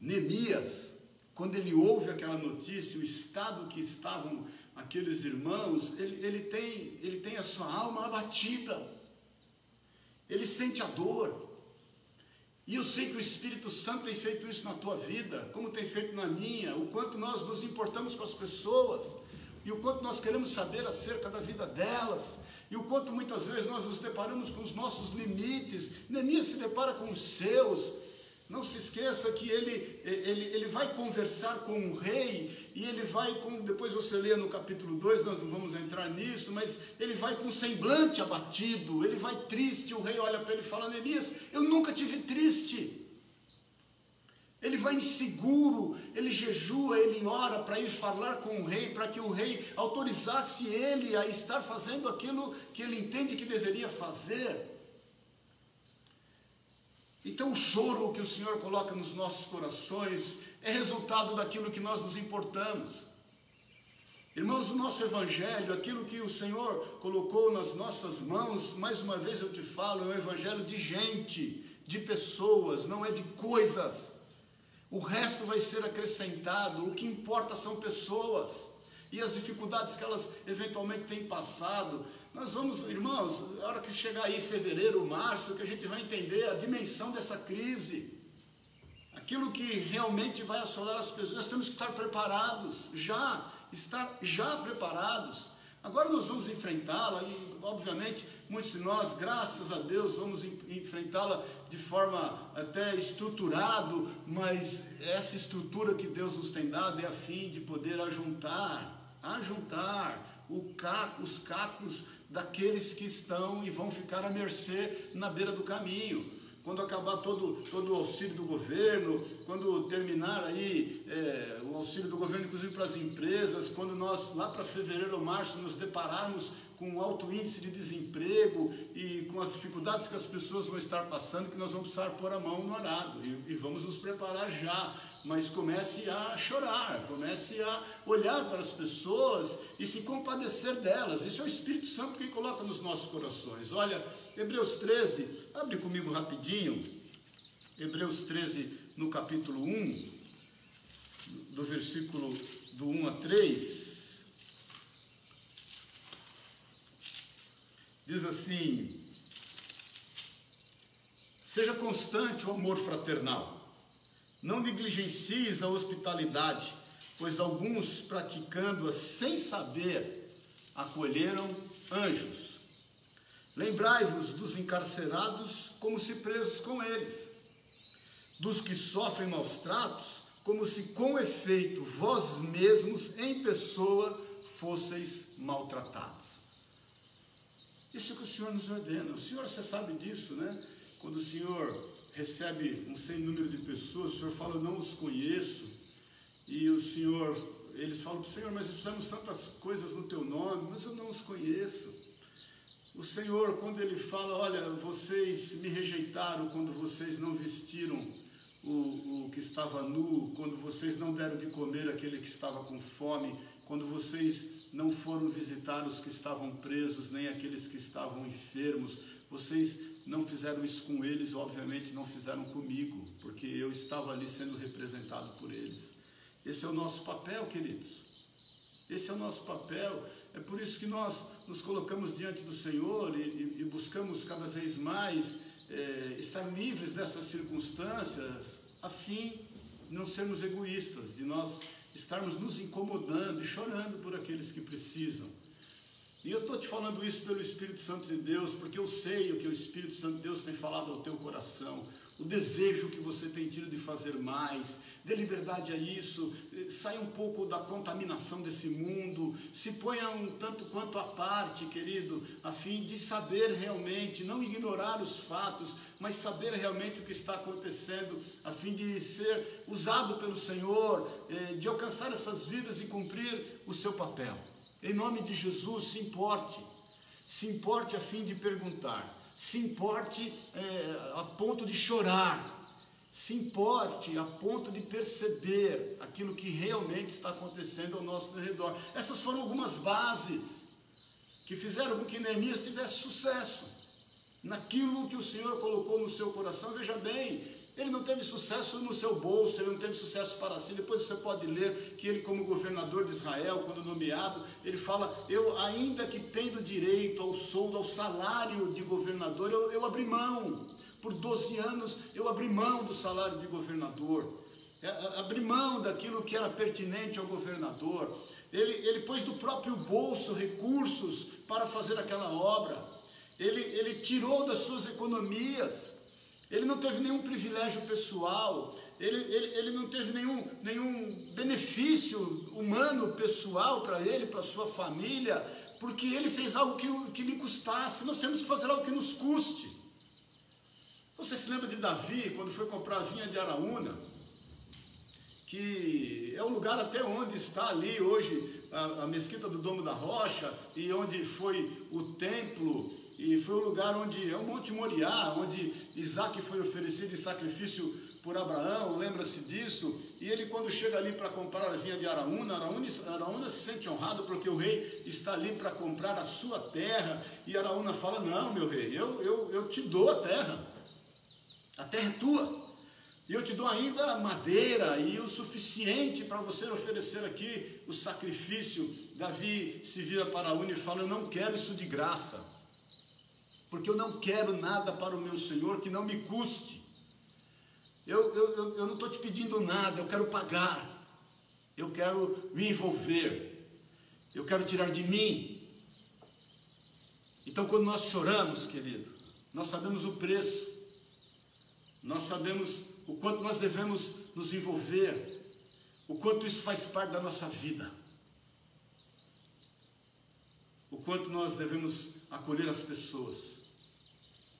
Neemias, quando ele ouve aquela notícia, o estado que estavam aqueles irmãos, ele, ele, tem, ele tem a sua alma abatida, ele sente a dor. E eu sei que o Espírito Santo tem feito isso na tua vida, como tem feito na minha, o quanto nós nos importamos com as pessoas, e o quanto nós queremos saber acerca da vida delas, e o quanto muitas vezes nós nos deparamos com os nossos limites. Neemias se depara com os seus, não se esqueça que ele, ele, ele vai conversar com o rei e ele vai com, depois você lê no capítulo 2, nós não vamos entrar nisso, mas ele vai com semblante abatido, ele vai triste, o rei olha para ele e fala, Neemias, eu nunca tive triste. Ele vai inseguro, ele jejua, ele ora para ir falar com o rei, para que o rei autorizasse ele a estar fazendo aquilo que ele entende que deveria fazer. Então, o choro que o Senhor coloca nos nossos corações é resultado daquilo que nós nos importamos. Irmãos, o nosso Evangelho, aquilo que o Senhor colocou nas nossas mãos, mais uma vez eu te falo, é um Evangelho de gente, de pessoas, não é de coisas. O resto vai ser acrescentado, o que importa são pessoas e as dificuldades que elas eventualmente têm passado, nós vamos, irmãos, a hora que chegar aí fevereiro, março, que a gente vai entender a dimensão dessa crise. Aquilo que realmente vai assolar as pessoas, nós temos que estar preparados, já, estar já preparados. Agora nós vamos enfrentá-la e, obviamente, muitos de nós, graças a Deus, vamos enfrentá-la de forma até estruturado, mas essa estrutura que Deus nos tem dado é a fim de poder ajuntar, ajuntar caco, os cacos daqueles que estão e vão ficar à mercê na beira do caminho. Quando acabar todo, todo o auxílio do governo, quando terminar aí é, o auxílio do governo, inclusive para as empresas, quando nós lá para fevereiro ou março nos depararmos com um alto índice de desemprego e com as dificuldades que as pessoas vão estar passando, que nós vamos precisar pôr a mão no arado e, e vamos nos preparar já mas comece a chorar, comece a olhar para as pessoas e se compadecer delas. Isso é o Espírito Santo que coloca nos nossos corações. Olha, Hebreus 13, abre comigo rapidinho. Hebreus 13, no capítulo 1, do versículo do 1 a 3. Diz assim: Seja constante o amor fraternal não negligencies a hospitalidade, pois alguns, praticando-a sem saber, acolheram anjos. Lembrai-vos dos encarcerados como se presos com eles, dos que sofrem maus tratos, como se com efeito vós mesmos em pessoa fosseis maltratados. Isso é que o Senhor nos ordena. O Senhor, você sabe disso, né? Quando o Senhor recebe um sem número de pessoas, o Senhor fala, não os conheço, e o Senhor, eles falam, Senhor, mas fizemos tantas coisas no teu nome, mas eu não os conheço. O Senhor, quando Ele fala, olha, vocês me rejeitaram quando vocês não vestiram o, o que estava nu, quando vocês não deram de comer aquele que estava com fome, quando vocês não foram visitar os que estavam presos, nem aqueles que estavam enfermos, vocês não fizeram isso com eles, obviamente não fizeram comigo, porque eu estava ali sendo representado por eles. Esse é o nosso papel, queridos. Esse é o nosso papel. É por isso que nós nos colocamos diante do Senhor e, e, e buscamos cada vez mais é, estar livres dessas circunstâncias, a fim de não sermos egoístas, de nós estarmos nos incomodando e chorando por aqueles que precisam. E eu estou te falando isso pelo Espírito Santo de Deus, porque eu sei o que o Espírito Santo de Deus tem falado ao teu coração, o desejo que você tem tido de fazer mais, dê liberdade a isso, eh, saia um pouco da contaminação desse mundo, se ponha um tanto quanto à parte, querido, a fim de saber realmente, não ignorar os fatos, mas saber realmente o que está acontecendo, a fim de ser usado pelo Senhor, eh, de alcançar essas vidas e cumprir o seu papel. Em nome de Jesus, se importe, se importe a fim de perguntar, se importe é, a ponto de chorar, se importe a ponto de perceber aquilo que realmente está acontecendo ao nosso redor. Essas foram algumas bases que fizeram com que Neemias tivesse sucesso naquilo que o Senhor colocou no seu coração. Veja bem, ele não teve sucesso no seu bolso, ele não teve sucesso para si. Depois você pode ler que ele, como governador de Israel, quando nomeado, ele fala: Eu, ainda que tendo direito ao soldo, ao salário de governador, eu, eu abri mão. Por 12 anos, eu abri mão do salário de governador, é, abri mão daquilo que era pertinente ao governador. Ele, ele pôs do próprio bolso recursos para fazer aquela obra. Ele, ele tirou das suas economias ele não teve nenhum privilégio pessoal, ele, ele, ele não teve nenhum, nenhum benefício humano pessoal para ele, para sua família, porque ele fez algo que, que lhe custasse. Nós temos que fazer algo que nos custe. Você se lembra de Davi, quando foi comprar a vinha de Araúna? Que é o lugar até onde está ali hoje a, a mesquita do Domo da Rocha e onde foi o templo e foi o lugar onde é o Monte Moriá, onde Isaac foi oferecido em sacrifício por Abraão, lembra-se disso? E ele, quando chega ali para comprar a vinha de Araúna, Araúna, Araúna se sente honrado porque o rei está ali para comprar a sua terra. E Araúna fala: Não, meu rei, eu, eu, eu te dou a terra, a terra é tua. E eu te dou ainda madeira e o suficiente para você oferecer aqui o sacrifício. Davi se vira para Araúna e fala: Eu não quero isso de graça porque eu não quero nada para o meu Senhor que não me custe. Eu, eu, eu não estou te pedindo nada, eu quero pagar, eu quero me envolver, eu quero tirar de mim. Então, quando nós choramos, querido, nós sabemos o preço, nós sabemos o quanto nós devemos nos envolver, o quanto isso faz parte da nossa vida, o quanto nós devemos acolher as pessoas.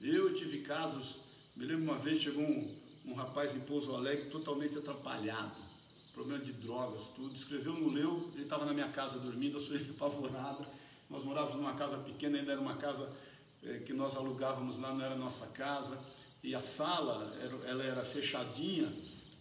Eu tive casos, me lembro uma vez chegou um, um rapaz em Pouso Alegre totalmente atrapalhado, problema de drogas, tudo, escreveu no leu, ele estava na minha casa dormindo, eu sou apavorada, nós morávamos numa casa pequena, ainda era uma casa é, que nós alugávamos lá, não era nossa casa, e a sala, era, ela era fechadinha,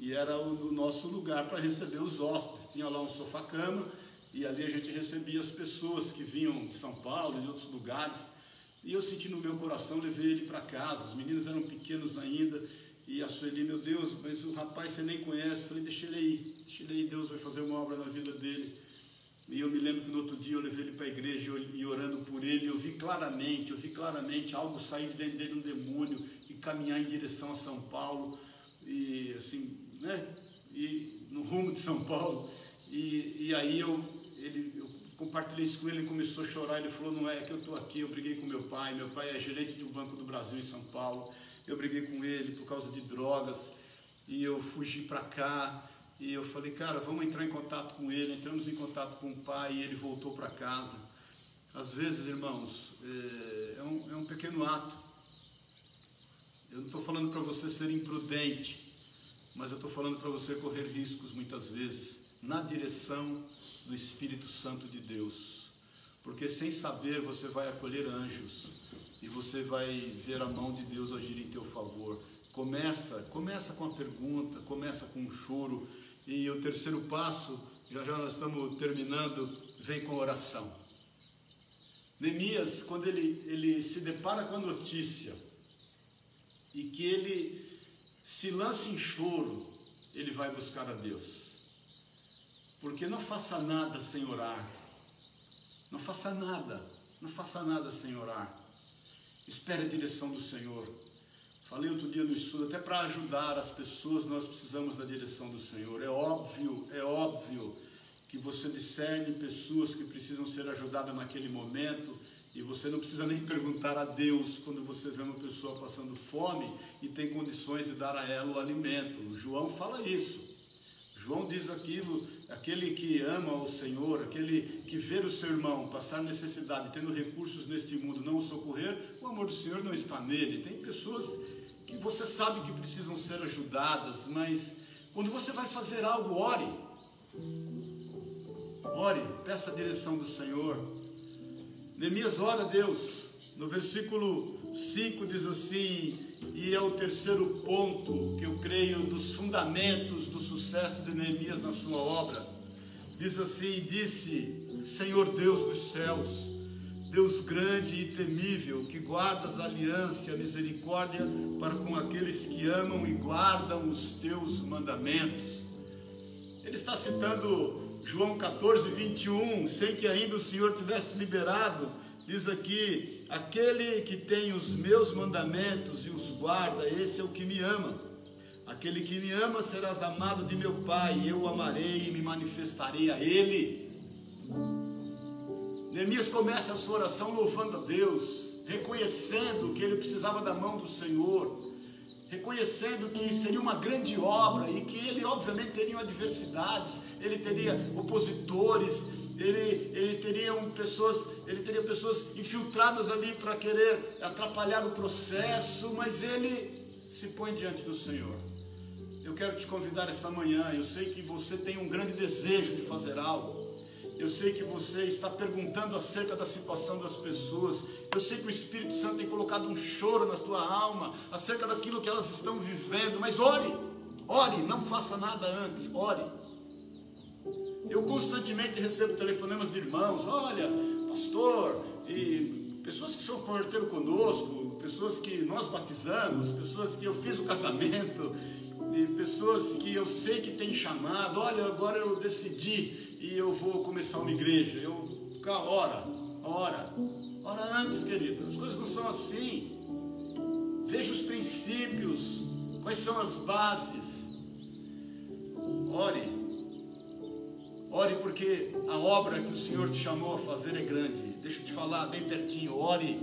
e era o, o nosso lugar para receber os hóspedes, tinha lá um sofá-cama, e ali a gente recebia as pessoas que vinham de São Paulo, de outros lugares, e eu senti no meu coração, levei ele para casa. Os meninos eram pequenos ainda. E a Sueli, meu Deus, mas o rapaz você nem conhece. Eu falei, deixa ele aí, deixa ele aí, Deus vai fazer uma obra na vida dele. E eu me lembro que no outro dia eu levei ele para a igreja e orando por ele, eu vi claramente, eu vi claramente algo sair de dentro dele, um demônio, e caminhar em direção a São Paulo, e assim, né? E no rumo de São Paulo. E, e aí eu, ele, eu compartilhei isso com ele, ele começou a chorar, ele falou, não é que eu estou aqui, eu briguei com meu pai, meu pai é gerente do Banco do Brasil em São Paulo, eu briguei com ele por causa de drogas, e eu fugi para cá, e eu falei, cara, vamos entrar em contato com ele, entramos em contato com o pai, e ele voltou para casa. Às vezes, irmãos, é, é, um, é um pequeno ato, eu não estou falando para você ser imprudente, mas eu estou falando para você correr riscos muitas vezes, na direção do Espírito Santo de Deus. Porque sem saber você vai acolher anjos e você vai ver a mão de Deus agir em teu favor. Começa, começa com a pergunta, começa com o choro e o terceiro passo, já já nós estamos terminando, vem com oração. Neemias, quando ele, ele se depara com a notícia e que ele se lança em choro, ele vai buscar a Deus. Porque não faça nada sem orar. Não faça nada, não faça nada sem orar. Espere a direção do Senhor. Falei outro dia no estudo, até para ajudar as pessoas, nós precisamos da direção do Senhor. É óbvio, é óbvio que você discerne pessoas que precisam ser ajudadas naquele momento e você não precisa nem perguntar a Deus quando você vê uma pessoa passando fome e tem condições de dar a ela o alimento. O João fala isso. João diz aquilo, aquele que ama o Senhor, aquele que vê o seu irmão passar necessidade, tendo recursos neste mundo, não o socorrer, o amor do Senhor não está nele. Tem pessoas que você sabe que precisam ser ajudadas, mas quando você vai fazer algo, ore. Ore, peça a direção do Senhor. Neemias ora a Deus. No versículo 5 diz assim: e é o terceiro ponto que eu creio dos fundamentos do sucesso de Neemias na sua obra. Diz assim: Disse, Senhor Deus dos céus, Deus grande e temível, que guardas a aliança e a misericórdia para com aqueles que amam e guardam os teus mandamentos. Ele está citando João 14, 21, sem que ainda o Senhor tivesse liberado, diz aqui: Aquele que tem os meus mandamentos e os guarda, esse é o que me ama. Aquele que me ama serás amado de meu Pai, eu o amarei e me manifestarei a ele. Neemias começa a sua oração louvando a Deus, reconhecendo que ele precisava da mão do Senhor, reconhecendo que seria uma grande obra e que ele, obviamente, teria adversidades, ele teria opositores, ele, ele teria pessoas, ele teria pessoas infiltradas ali para querer atrapalhar o processo, mas ele se põe diante do Senhor. Eu quero te convidar esta manhã. Eu sei que você tem um grande desejo de fazer algo. Eu sei que você está perguntando acerca da situação das pessoas. Eu sei que o Espírito Santo tem colocado um choro na tua alma acerca daquilo que elas estão vivendo. Mas ore, ore, não faça nada antes. Ore. Eu constantemente recebo telefonemas de irmãos, olha, pastor, e pessoas que são converteram conosco, pessoas que nós batizamos, pessoas que eu fiz o casamento, e pessoas que eu sei que tem chamado, olha, agora eu decidi e eu vou começar uma igreja. Eu, ora, ora, ora antes, querido, as coisas não são assim. Veja os princípios, quais são as bases. Ore, Ore porque a obra que o Senhor te chamou a fazer é grande. Deixa eu te falar bem pertinho. Ore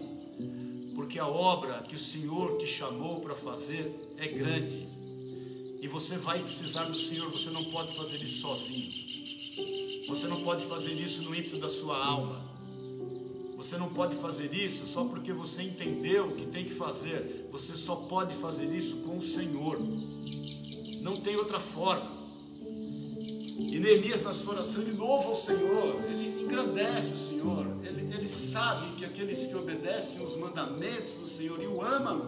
porque a obra que o Senhor te chamou para fazer é grande. E você vai precisar do Senhor, você não pode fazer isso sozinho. Você não pode fazer isso no ímpeto da sua alma. Você não pode fazer isso só porque você entendeu o que tem que fazer. Você só pode fazer isso com o Senhor. Não tem outra forma. E Neemias, na sua oração, ele louva o Senhor, ele engrandece o Senhor, ele, ele sabe que aqueles que obedecem os mandamentos do Senhor e o amam,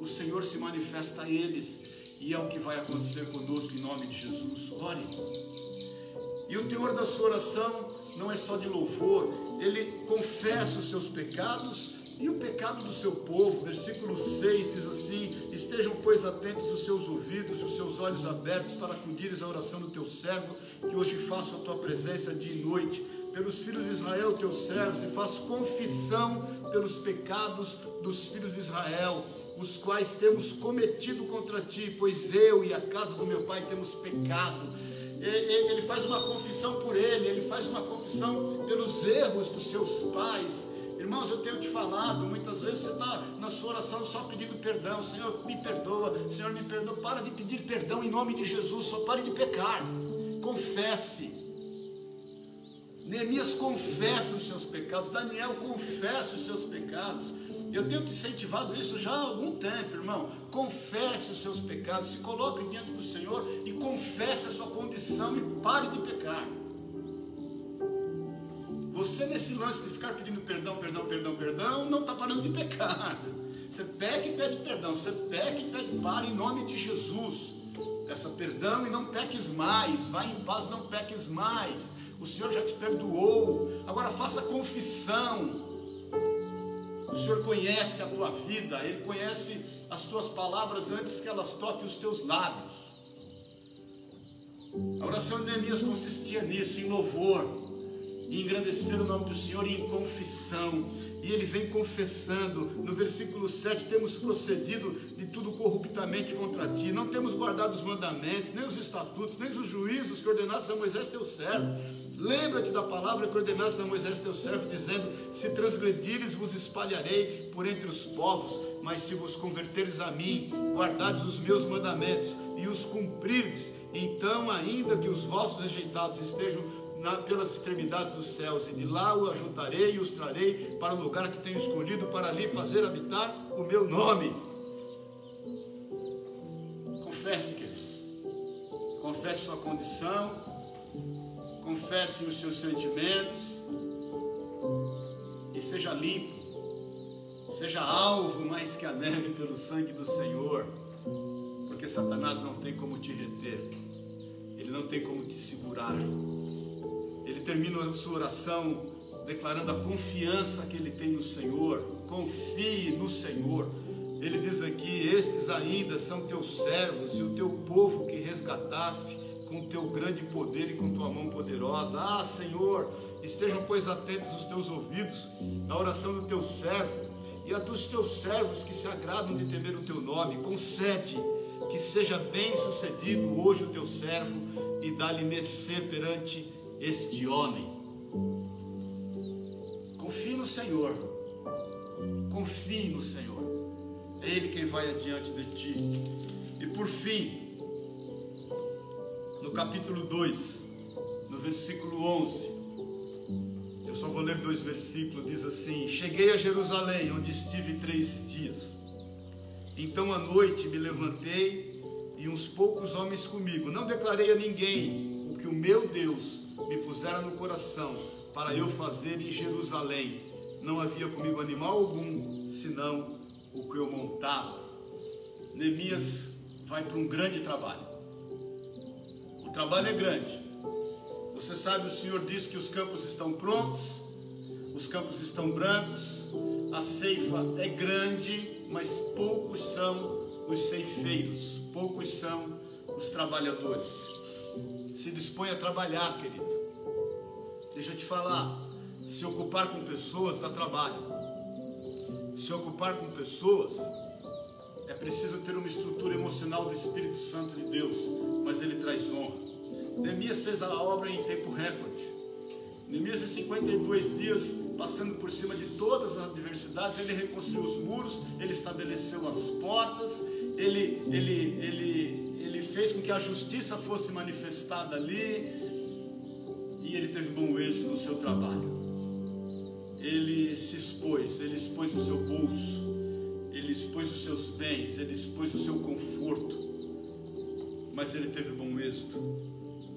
o Senhor se manifesta a eles, e é o que vai acontecer conosco em nome de Jesus. Ore. E o teor da sua oração não é só de louvor, ele confessa os seus pecados e o pecado do seu povo. Versículo 6 diz assim: Estejam, pois, atentos os seus ouvidos e os seus olhos abertos para acudires à oração do teu servo, que hoje faço a tua presença dia e noite, pelos filhos de Israel, teus servos, e faço confissão pelos pecados dos filhos de Israel, os quais temos cometido contra ti, pois eu e a casa do meu pai temos pecado. Ele faz uma confissão por ele, ele faz uma confissão pelos erros dos seus pais Irmãos, eu tenho te falado, muitas vezes você está na sua oração só pedindo perdão. Senhor, me perdoa, Senhor, me perdoa. Para de pedir perdão em nome de Jesus, só pare de pecar. Confesse. Neemias confessa os seus pecados, Daniel confessa os seus pecados. Eu tenho te incentivado isso já há algum tempo, irmão. Confesse os seus pecados, se coloque diante do Senhor e confesse a sua condição e pare de pecar. Você nesse lance de ficar pedindo perdão, perdão, perdão, perdão, não está parando de pecar. Você peca e pede perdão, você peca e pede para em nome de Jesus. Peça perdão e não peques mais. Vai em paz, não peques mais. O Senhor já te perdoou. Agora faça confissão. O Senhor conhece a tua vida, Ele conhece as tuas palavras antes que elas toquem os teus lábios. A oração de Neemias consistia nisso, em louvor, em engrandecer o nome do Senhor e em confissão. E ele vem confessando, no versículo 7, temos procedido de tudo corruptamente contra ti, não temos guardado os mandamentos, nem os estatutos, nem os juízos que ordenaste a Moisés teu servo. Lembra-te da palavra que ordenaste a Moisés teu servo, dizendo: Se transgredires, vos espalharei por entre os povos, mas se vos converteres a mim, guardares os meus mandamentos e os cumprires, então, ainda que os vossos rejeitados estejam na, pelas extremidades dos céus, e de lá o ajuntarei e os trarei para o lugar que tenho escolhido para ali fazer habitar o meu nome. Confesse, querido. Confesse sua condição, confesse os seus sentimentos e seja limpo, seja alvo mais que a neve pelo sangue do Senhor, porque Satanás não tem como te reter, ele não tem como te segurar. Ele termina a sua oração declarando a confiança que ele tem no Senhor. Confie no Senhor. Ele diz aqui: Estes ainda são teus servos e o teu povo que resgataste com teu grande poder e com tua mão poderosa. Ah, Senhor, estejam, pois, atentos os teus ouvidos na oração do teu servo e a dos teus servos que se agradam de temer o teu nome. Concede que seja bem sucedido hoje o teu servo e dá-lhe mercê perante este homem. Confie no Senhor. Confie no Senhor. É Ele quem vai adiante de ti. E por fim, capítulo 2, no versículo 11, eu só vou ler dois versículos, diz assim: Cheguei a Jerusalém, onde estive três dias. Então à noite me levantei e uns poucos homens comigo. Não declarei a ninguém o que o meu Deus me pusera no coração para eu fazer em Jerusalém. Não havia comigo animal algum, senão o que eu montava. Neemias vai para um grande trabalho. Trabalho é grande. Você sabe, o Senhor diz que os campos estão prontos, os campos estão brancos, a ceifa é grande, mas poucos são os ceifeiros, poucos são os trabalhadores. Se dispõe a trabalhar, querido. Deixa eu te falar, se ocupar com pessoas dá trabalho. Se ocupar com pessoas é preciso ter uma estrutura emocional do Espírito Santo de Deus, mas ele traz honra. Neemias fez a obra em tempo recorde. Neemias em 52 dias, passando por cima de todas as adversidades, ele reconstruiu os muros, ele estabeleceu as portas, ele, ele, ele, ele fez com que a justiça fosse manifestada ali, e ele teve bom êxito no seu trabalho. Ele se expôs, ele expôs o seu bolso, ele expôs os seus bens, ele expôs o seu conforto, mas ele teve bom êxito.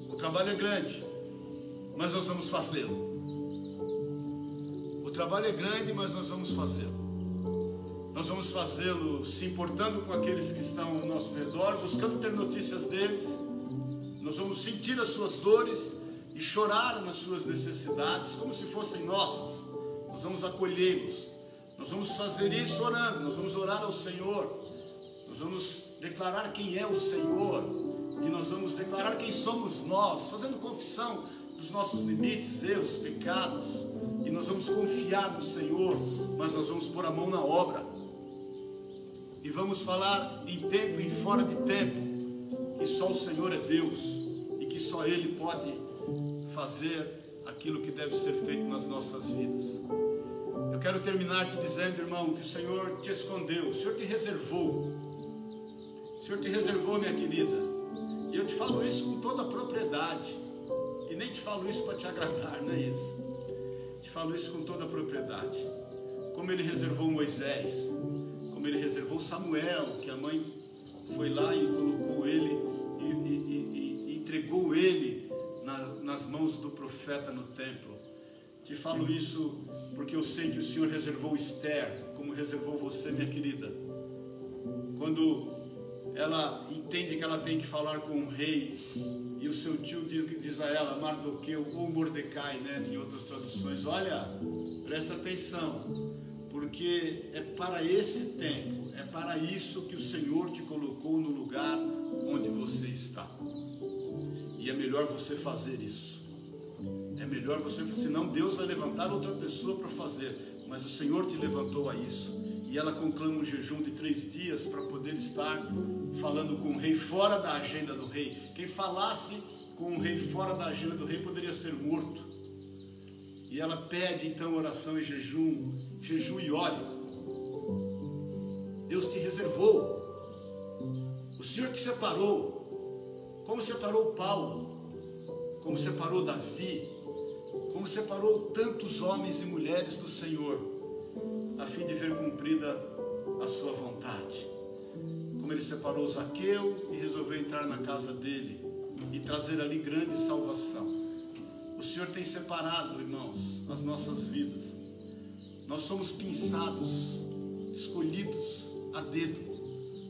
O trabalho é grande, mas nós vamos fazê-lo. O trabalho é grande, mas nós vamos fazê-lo. Nós vamos fazê-lo se importando com aqueles que estão ao nosso redor, buscando ter notícias deles. Nós vamos sentir as suas dores e chorar nas suas necessidades como se fossem nossas. Nós vamos acolhê-los. Nós vamos fazer isso orando. Nós vamos orar ao Senhor. Nós vamos declarar quem é o Senhor. E nós vamos declarar quem somos nós, fazendo confissão dos nossos limites, erros, pecados. E nós vamos confiar no Senhor, mas nós vamos pôr a mão na obra. E vamos falar tempo e fora de tempo que só o Senhor é Deus e que só Ele pode fazer aquilo que deve ser feito nas nossas vidas. Eu quero terminar te dizendo, irmão, que o Senhor te escondeu, o Senhor te reservou. Senhor te reservou, minha querida. E eu te falo isso com toda a propriedade. E nem te falo isso para te agradar, não é isso. Te falo isso com toda a propriedade. Como ele reservou Moisés, como ele reservou Samuel, que a mãe foi lá e colocou ele e, e, e, e entregou ele na, nas mãos do profeta no templo. Te falo isso porque eu sei que o Senhor reservou Esther, como reservou você, minha querida. Quando ela entende que ela tem que falar com o rei, e o seu tio diz, diz a ela, Mardoqueu ou Mordecai, né, em outras traduções: Olha, Presta atenção, porque é para esse tempo, é para isso que o Senhor te colocou no lugar onde você está. E é melhor você fazer isso. É melhor você, senão Deus vai levantar outra pessoa para fazer, mas o Senhor te levantou a isso. E ela conclama um jejum de três dias para poder estar falando com o rei fora da agenda do rei. Quem falasse com o rei fora da agenda do rei poderia ser morto. E ela pede então oração e jejum, jejum e óleo. Deus te reservou. O Senhor te separou. Como separou Paulo, como separou Davi, como separou tantos homens e mulheres do Senhor, a fim de ver cumprida a sua vontade. Como ele separou Zaqueu e resolveu entrar na casa dele e trazer ali grande salvação. O Senhor tem separado, irmãos, as nossas vidas. Nós somos pinçados, escolhidos a dedo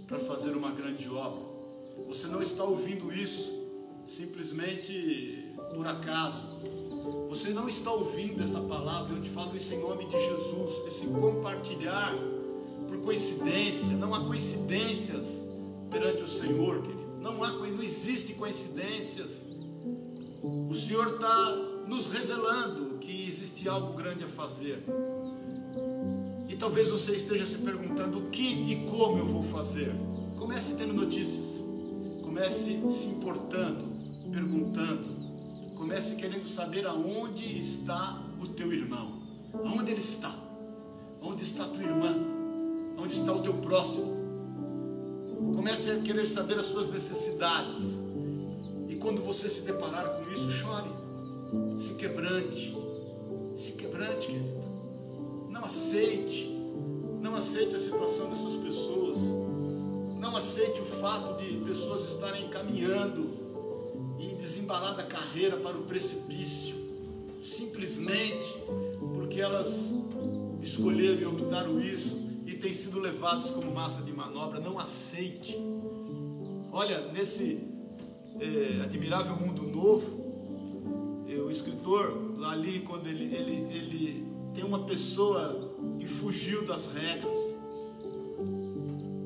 para fazer uma grande obra. Você não está ouvindo isso simplesmente por acaso. Você não está ouvindo essa palavra, eu te falo isso em nome de Jesus. Esse compartilhar por coincidência, não há coincidências perante o Senhor, querido. Não há, não existe coincidências. O Senhor está nos revelando que existe algo grande a fazer. E talvez você esteja se perguntando o que e como eu vou fazer. Comece tendo notícias. Comece se importando, perguntando. Comece querendo saber aonde está o teu irmão. Aonde ele está? Onde está a tua irmã? Onde está o teu próximo? Comece a querer saber as suas necessidades. E quando você se deparar com isso, chore. Se quebrante. Se quebrante, querido. Não aceite. Não aceite a situação dessas pessoas. Não aceite o fato de pessoas estarem caminhando e desembalar da carreira para o precipício. Simplesmente porque elas escolheram e optaram isso têm sido levados como massa de manobra, não aceite. Olha, nesse é, admirável mundo novo, é, o escritor ali, quando ele, ele, ele tem uma pessoa que fugiu das regras,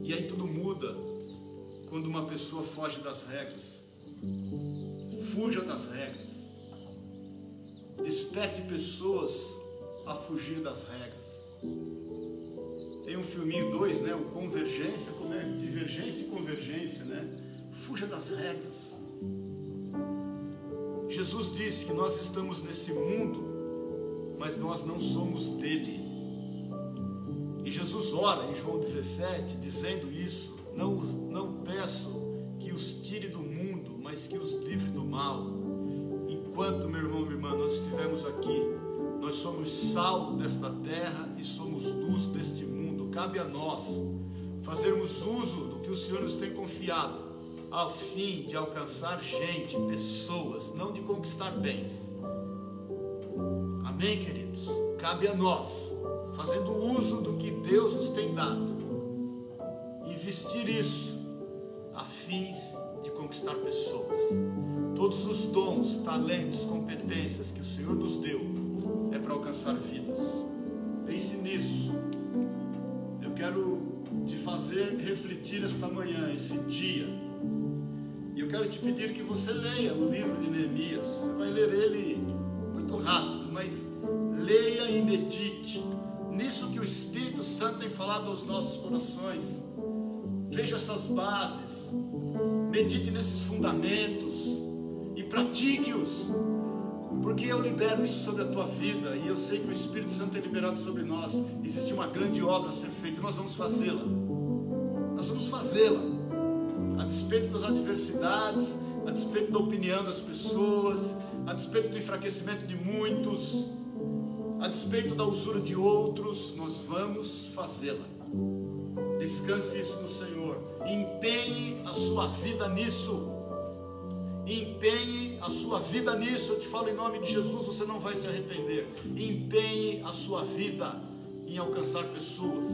e aí tudo muda quando uma pessoa foge das regras. Fuja das regras. Desperte pessoas a fugir das regras. Tem um filminho dois, né? O Convergência, como é? Divergência e Convergência, né? Fuja das regras. Jesus disse que nós estamos nesse mundo, mas nós não somos dele. E Jesus ora em João 17, dizendo isso: Não, não peço que os tire do mundo, mas que os livre mal. Enquanto, meu irmão, minha irmã, nós estivermos aqui, nós somos sal desta terra e somos luz deste mundo cabe a nós fazermos uso do que o Senhor nos tem confiado, ao fim de alcançar gente, pessoas, não de conquistar bens. Amém, queridos? Cabe a nós, fazendo uso do que Deus nos tem dado, investir isso a fins de conquistar pessoas. Todos os dons, talentos, competências que o Senhor nos deu é para alcançar vidas. Pense nisso quero te fazer refletir esta manhã, esse dia. E eu quero te pedir que você leia o livro de Neemias. Você vai ler ele muito rápido, mas leia e medite nisso que o Espírito Santo tem falado aos nossos corações. Veja essas bases, medite nesses fundamentos e pratique-os porque eu libero isso sobre a tua vida e eu sei que o Espírito Santo é liberado sobre nós. Existe uma grande obra a ser feita e nós vamos fazê-la. Nós vamos fazê-la. A despeito das adversidades, a despeito da opinião das pessoas, a despeito do enfraquecimento de muitos, a despeito da usura de outros, nós vamos fazê-la. Descanse isso no Senhor. Empenhe a sua vida nisso empenhe a sua vida nisso. Eu te falo em nome de Jesus, você não vai se arrepender. Empenhe a sua vida em alcançar pessoas.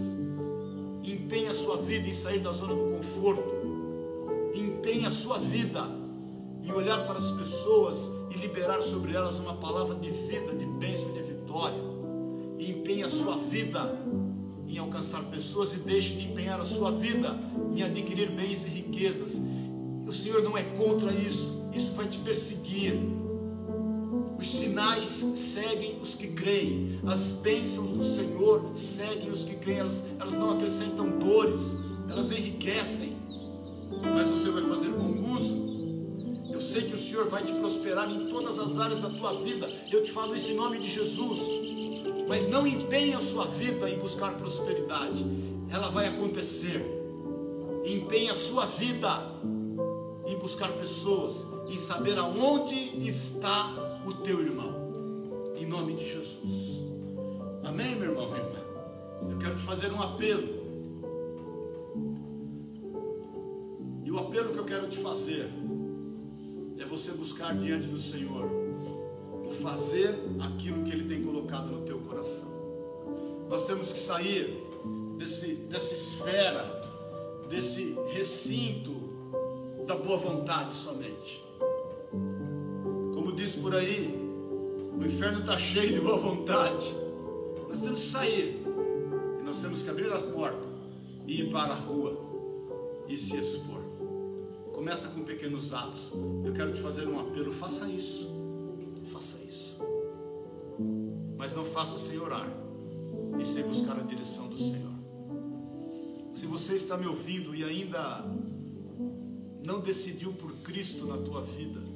Empenhe a sua vida em sair da zona do conforto. Empenhe a sua vida em olhar para as pessoas e liberar sobre elas uma palavra de vida, de bênção e de vitória. empenhe a sua vida em alcançar pessoas e deixe de empenhar a sua vida em adquirir bens e riquezas. O Senhor não é contra isso, isso vai te perseguir. Os sinais seguem os que creem, as bênçãos do Senhor seguem os que creem, elas, elas não acrescentam dores, elas enriquecem, mas você vai fazer bom uso. Eu sei que o Senhor vai te prosperar em todas as áreas da tua vida, eu te falo isso em nome de Jesus, mas não empenhe a sua vida em buscar prosperidade, ela vai acontecer. Empenhe a sua vida em buscar pessoas, em saber aonde está o teu irmão. Em nome de Jesus. Amém, meu irmão, minha irmã? Eu quero te fazer um apelo. E o apelo que eu quero te fazer é você buscar diante do Senhor o fazer aquilo que Ele tem colocado no teu coração. Nós temos que sair desse, dessa esfera, desse recinto da boa vontade somente diz por aí, o inferno está cheio de boa vontade. Nós temos que sair. E nós temos que abrir a porta e ir para a rua e se expor. Começa com pequenos atos. Eu quero te fazer um apelo, faça isso. Faça isso. Mas não faça sem orar e sem buscar a direção do Senhor. Se você está me ouvindo e ainda não decidiu por Cristo na tua vida,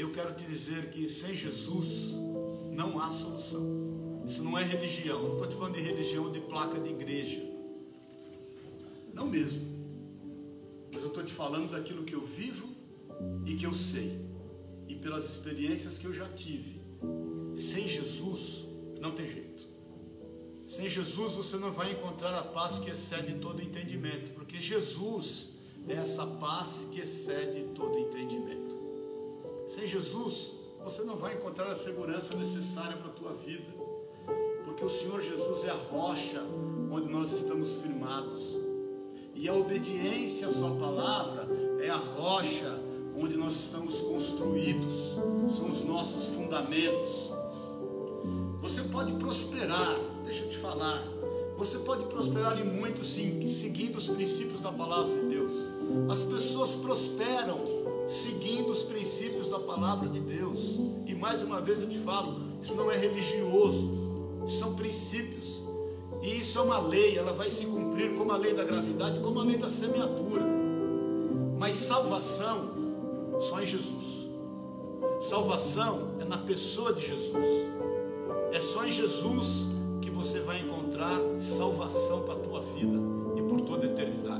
eu quero te dizer que sem Jesus não há solução. Isso não é religião. Não estou te falando de religião de placa de igreja. Não mesmo. Mas eu estou te falando daquilo que eu vivo e que eu sei. E pelas experiências que eu já tive. Sem Jesus não tem jeito. Sem Jesus você não vai encontrar a paz que excede todo entendimento. Porque Jesus é essa paz que excede todo entendimento. Sem Jesus, você não vai encontrar a segurança necessária para a tua vida, porque o Senhor Jesus é a rocha onde nós estamos firmados, e a obediência à Sua palavra é a rocha onde nós estamos construídos, são os nossos fundamentos. Você pode prosperar, deixa eu te falar, você pode prosperar em muito sim, seguindo os princípios da palavra de Deus. As pessoas prosperam seguindo os princípios da palavra de Deus. E mais uma vez eu te falo, isso não é religioso, são princípios. E isso é uma lei, ela vai se cumprir como a lei da gravidade, como a lei da semeadura. Mas salvação só em Jesus. Salvação é na pessoa de Jesus. É só em Jesus que você vai encontrar salvação para a tua vida e por toda a eternidade.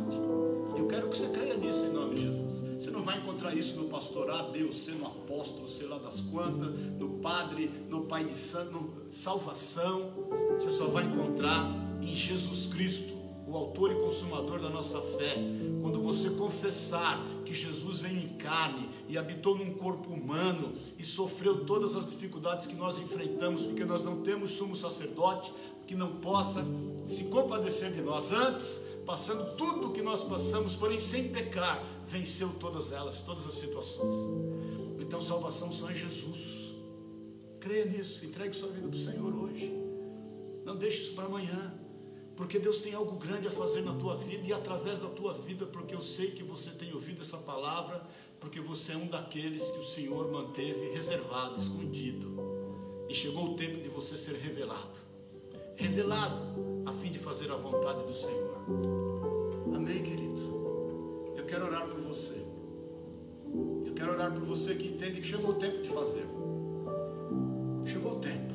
Vai encontrar isso no pastorado, Deus sendo apóstolo, sei lá das quantas, no padre, no pai de santo, salvação. Você só vai encontrar em Jesus Cristo, o autor e consumador da nossa fé. Quando você confessar que Jesus veio em carne e habitou num corpo humano e sofreu todas as dificuldades que nós enfrentamos, porque nós não temos sumo sacerdote que não possa se compadecer de nós antes, passando tudo o que nós passamos, porém sem pecar venceu todas elas, todas as situações. Então, salvação só em Jesus. Creia nisso, entregue sua vida para o Senhor hoje. Não deixe isso para amanhã, porque Deus tem algo grande a fazer na tua vida e através da tua vida, porque eu sei que você tem ouvido essa palavra, porque você é um daqueles que o Senhor manteve reservado, escondido. E chegou o tempo de você ser revelado revelado a fim de fazer a vontade do Senhor. Amém, querido? Quero orar por você. Eu quero orar por você que entende que chegou o tempo de fazer. Chegou o tempo.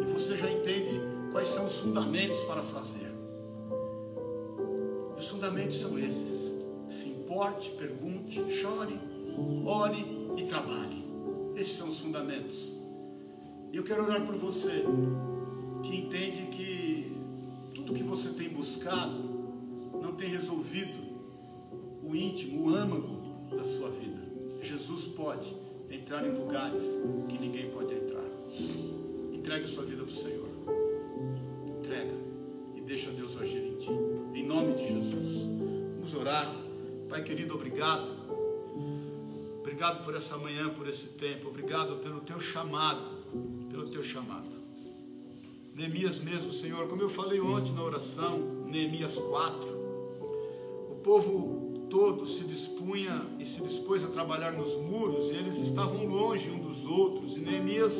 E você já entende quais são os fundamentos para fazer. Os fundamentos são esses. Se importe, pergunte, chore, ore e trabalhe. Esses são os fundamentos. E eu quero orar por você que entende que tudo que você tem buscado não tem resolvido o íntimo, o âmago da sua vida. Jesus pode entrar em lugares que ninguém pode entrar. Entregue a sua vida para o Senhor. Entrega e deixa Deus agir em ti. Em nome de Jesus. Vamos orar. Pai querido, obrigado. Obrigado por essa manhã, por esse tempo. Obrigado pelo teu chamado. Pelo teu chamado. Neemias mesmo, Senhor, como eu falei ontem na oração, Neemias 4. O povo todo se dispunha e se dispôs a trabalhar nos muros, e eles estavam longe um dos outros, e Neemias,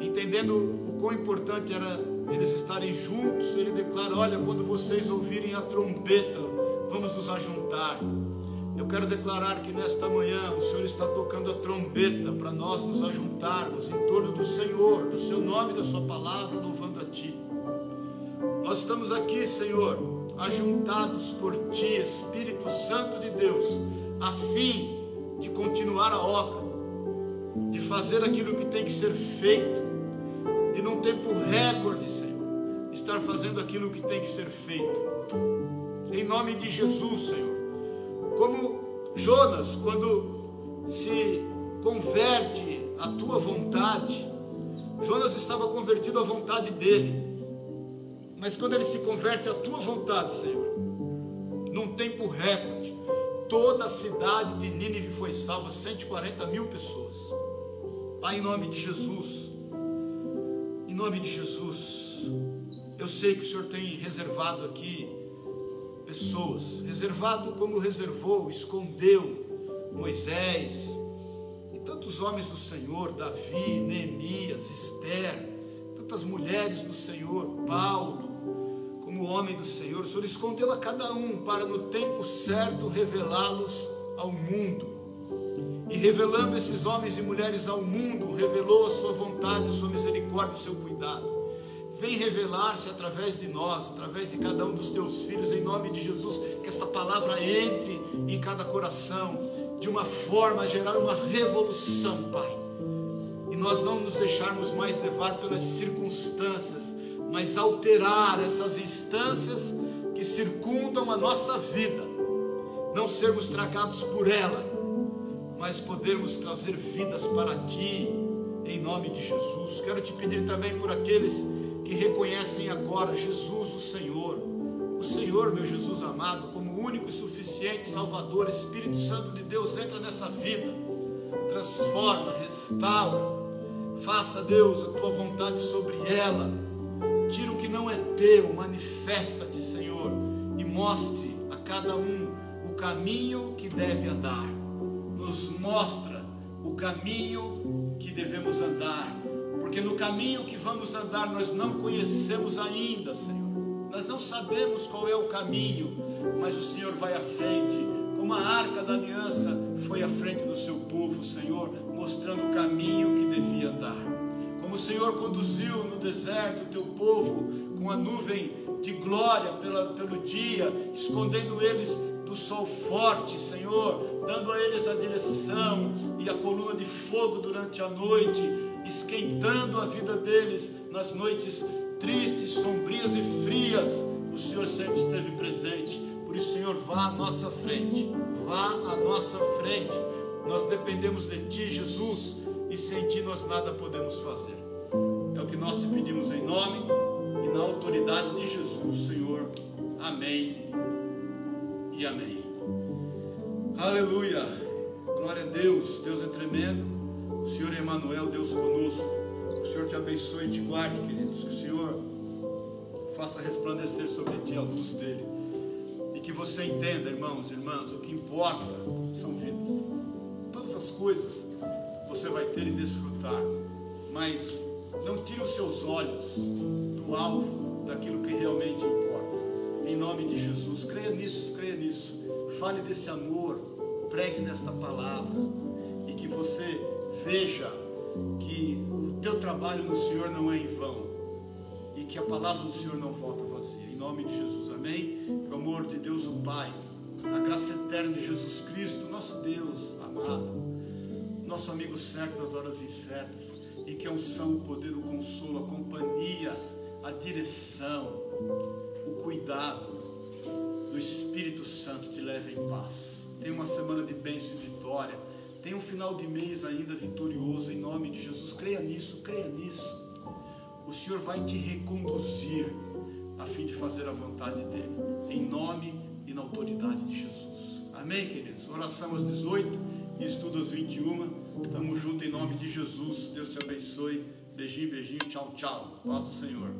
entendendo o quão importante era eles estarem juntos, ele declara: Olha, quando vocês ouvirem a trombeta, vamos nos ajuntar. Eu quero declarar que nesta manhã o Senhor está tocando a trombeta para nós nos ajuntarmos em torno do Senhor, do Seu nome e da Sua palavra, louvando a Ti. Nós estamos aqui, Senhor, ajuntados por Ti, Espírito Santo de Deus, a fim de continuar a obra, de fazer aquilo que tem que ser feito, de num tempo recorde, Senhor, estar fazendo aquilo que tem que ser feito. Em nome de Jesus, Senhor. Como Jonas, quando se converte à tua vontade, Jonas estava convertido à vontade dele. Mas quando ele se converte à tua vontade, Senhor, num tempo recorde, toda a cidade de Nínive foi salva, 140 mil pessoas. Pai, em nome de Jesus, em nome de Jesus, eu sei que o Senhor tem reservado aqui pessoas, reservado como reservou, escondeu Moisés e tantos homens do Senhor, Davi, Neemias, Esther, tantas mulheres do Senhor, Paulo, como homem do Senhor, o Senhor escondeu a cada um para no tempo certo revelá-los ao mundo. E revelando esses homens e mulheres ao mundo, revelou a sua vontade, a sua misericórdia, o seu cuidado vem revelar-se através de nós, através de cada um dos teus filhos, em nome de Jesus, que essa palavra entre em cada coração, de uma forma a gerar uma revolução, Pai. E nós não nos deixarmos mais levar pelas circunstâncias, mas alterar essas instâncias que circundam a nossa vida, não sermos tragados por ela, mas podermos trazer vidas para Ti, em nome de Jesus. Quero te pedir também por aqueles que reconhecem agora Jesus, o Senhor, o Senhor, meu Jesus amado, como único e suficiente Salvador, Espírito Santo de Deus, entra nessa vida, transforma, restaura, faça, Deus, a tua vontade sobre ela, tira o que não é teu, manifesta-te, Senhor, e mostre a cada um o caminho que deve andar, nos mostra o caminho que devemos andar porque no caminho que vamos andar nós não conhecemos ainda, Senhor. Nós não sabemos qual é o caminho, mas o Senhor vai à frente, como a arca da aliança foi à frente do seu povo, Senhor, mostrando o caminho que devia andar. O Senhor conduziu no deserto o teu povo com a nuvem de glória pela, pelo dia, escondendo eles do sol forte, Senhor, dando a eles a direção e a coluna de fogo durante a noite esquentando a vida deles nas noites tristes, sombrias e frias. O Senhor sempre esteve presente. Por isso, Senhor, vá à nossa frente. Vá à nossa frente. Nós dependemos de Ti, Jesus, e sem Ti nós nada podemos fazer. É o que nós te pedimos em nome e na autoridade de Jesus, Senhor. Amém e amém. Aleluia. Glória a Deus. Deus é tremendo. O Senhor Emanuel, Deus conosco. O Senhor te abençoe e te guarde, queridos. Que o Senhor faça resplandecer sobre ti a luz dele. E que você entenda, irmãos e irmãs, o que importa são vidas. Todas as coisas você vai ter e desfrutar. Mas não tire os seus olhos do alvo, daquilo que realmente importa. Em nome de Jesus, creia nisso, creia nisso. Fale desse amor, pregue nesta palavra. E que você veja que o teu trabalho no Senhor não é em vão e que a palavra do Senhor não volta vazia. Em nome de Jesus, amém. Que o amor de Deus, o Pai, a graça eterna de Jesus Cristo, nosso Deus amado, nosso amigo certo nas horas incertas, e que a unção, o poder, o consolo, a companhia, a direção, o cuidado do Espírito Santo te leve em paz. Tenha uma semana de bênção e vitória tem um final de mês ainda vitorioso em nome de Jesus. Creia nisso, creia nisso. O Senhor vai te reconduzir a fim de fazer a vontade dele, em nome e na autoridade de Jesus. Amém, queridos? Oração às 18 e estudo às 21. Estamos juntos em nome de Jesus. Deus te abençoe. Beijinho, beijinho, tchau, tchau. Paz do Senhor.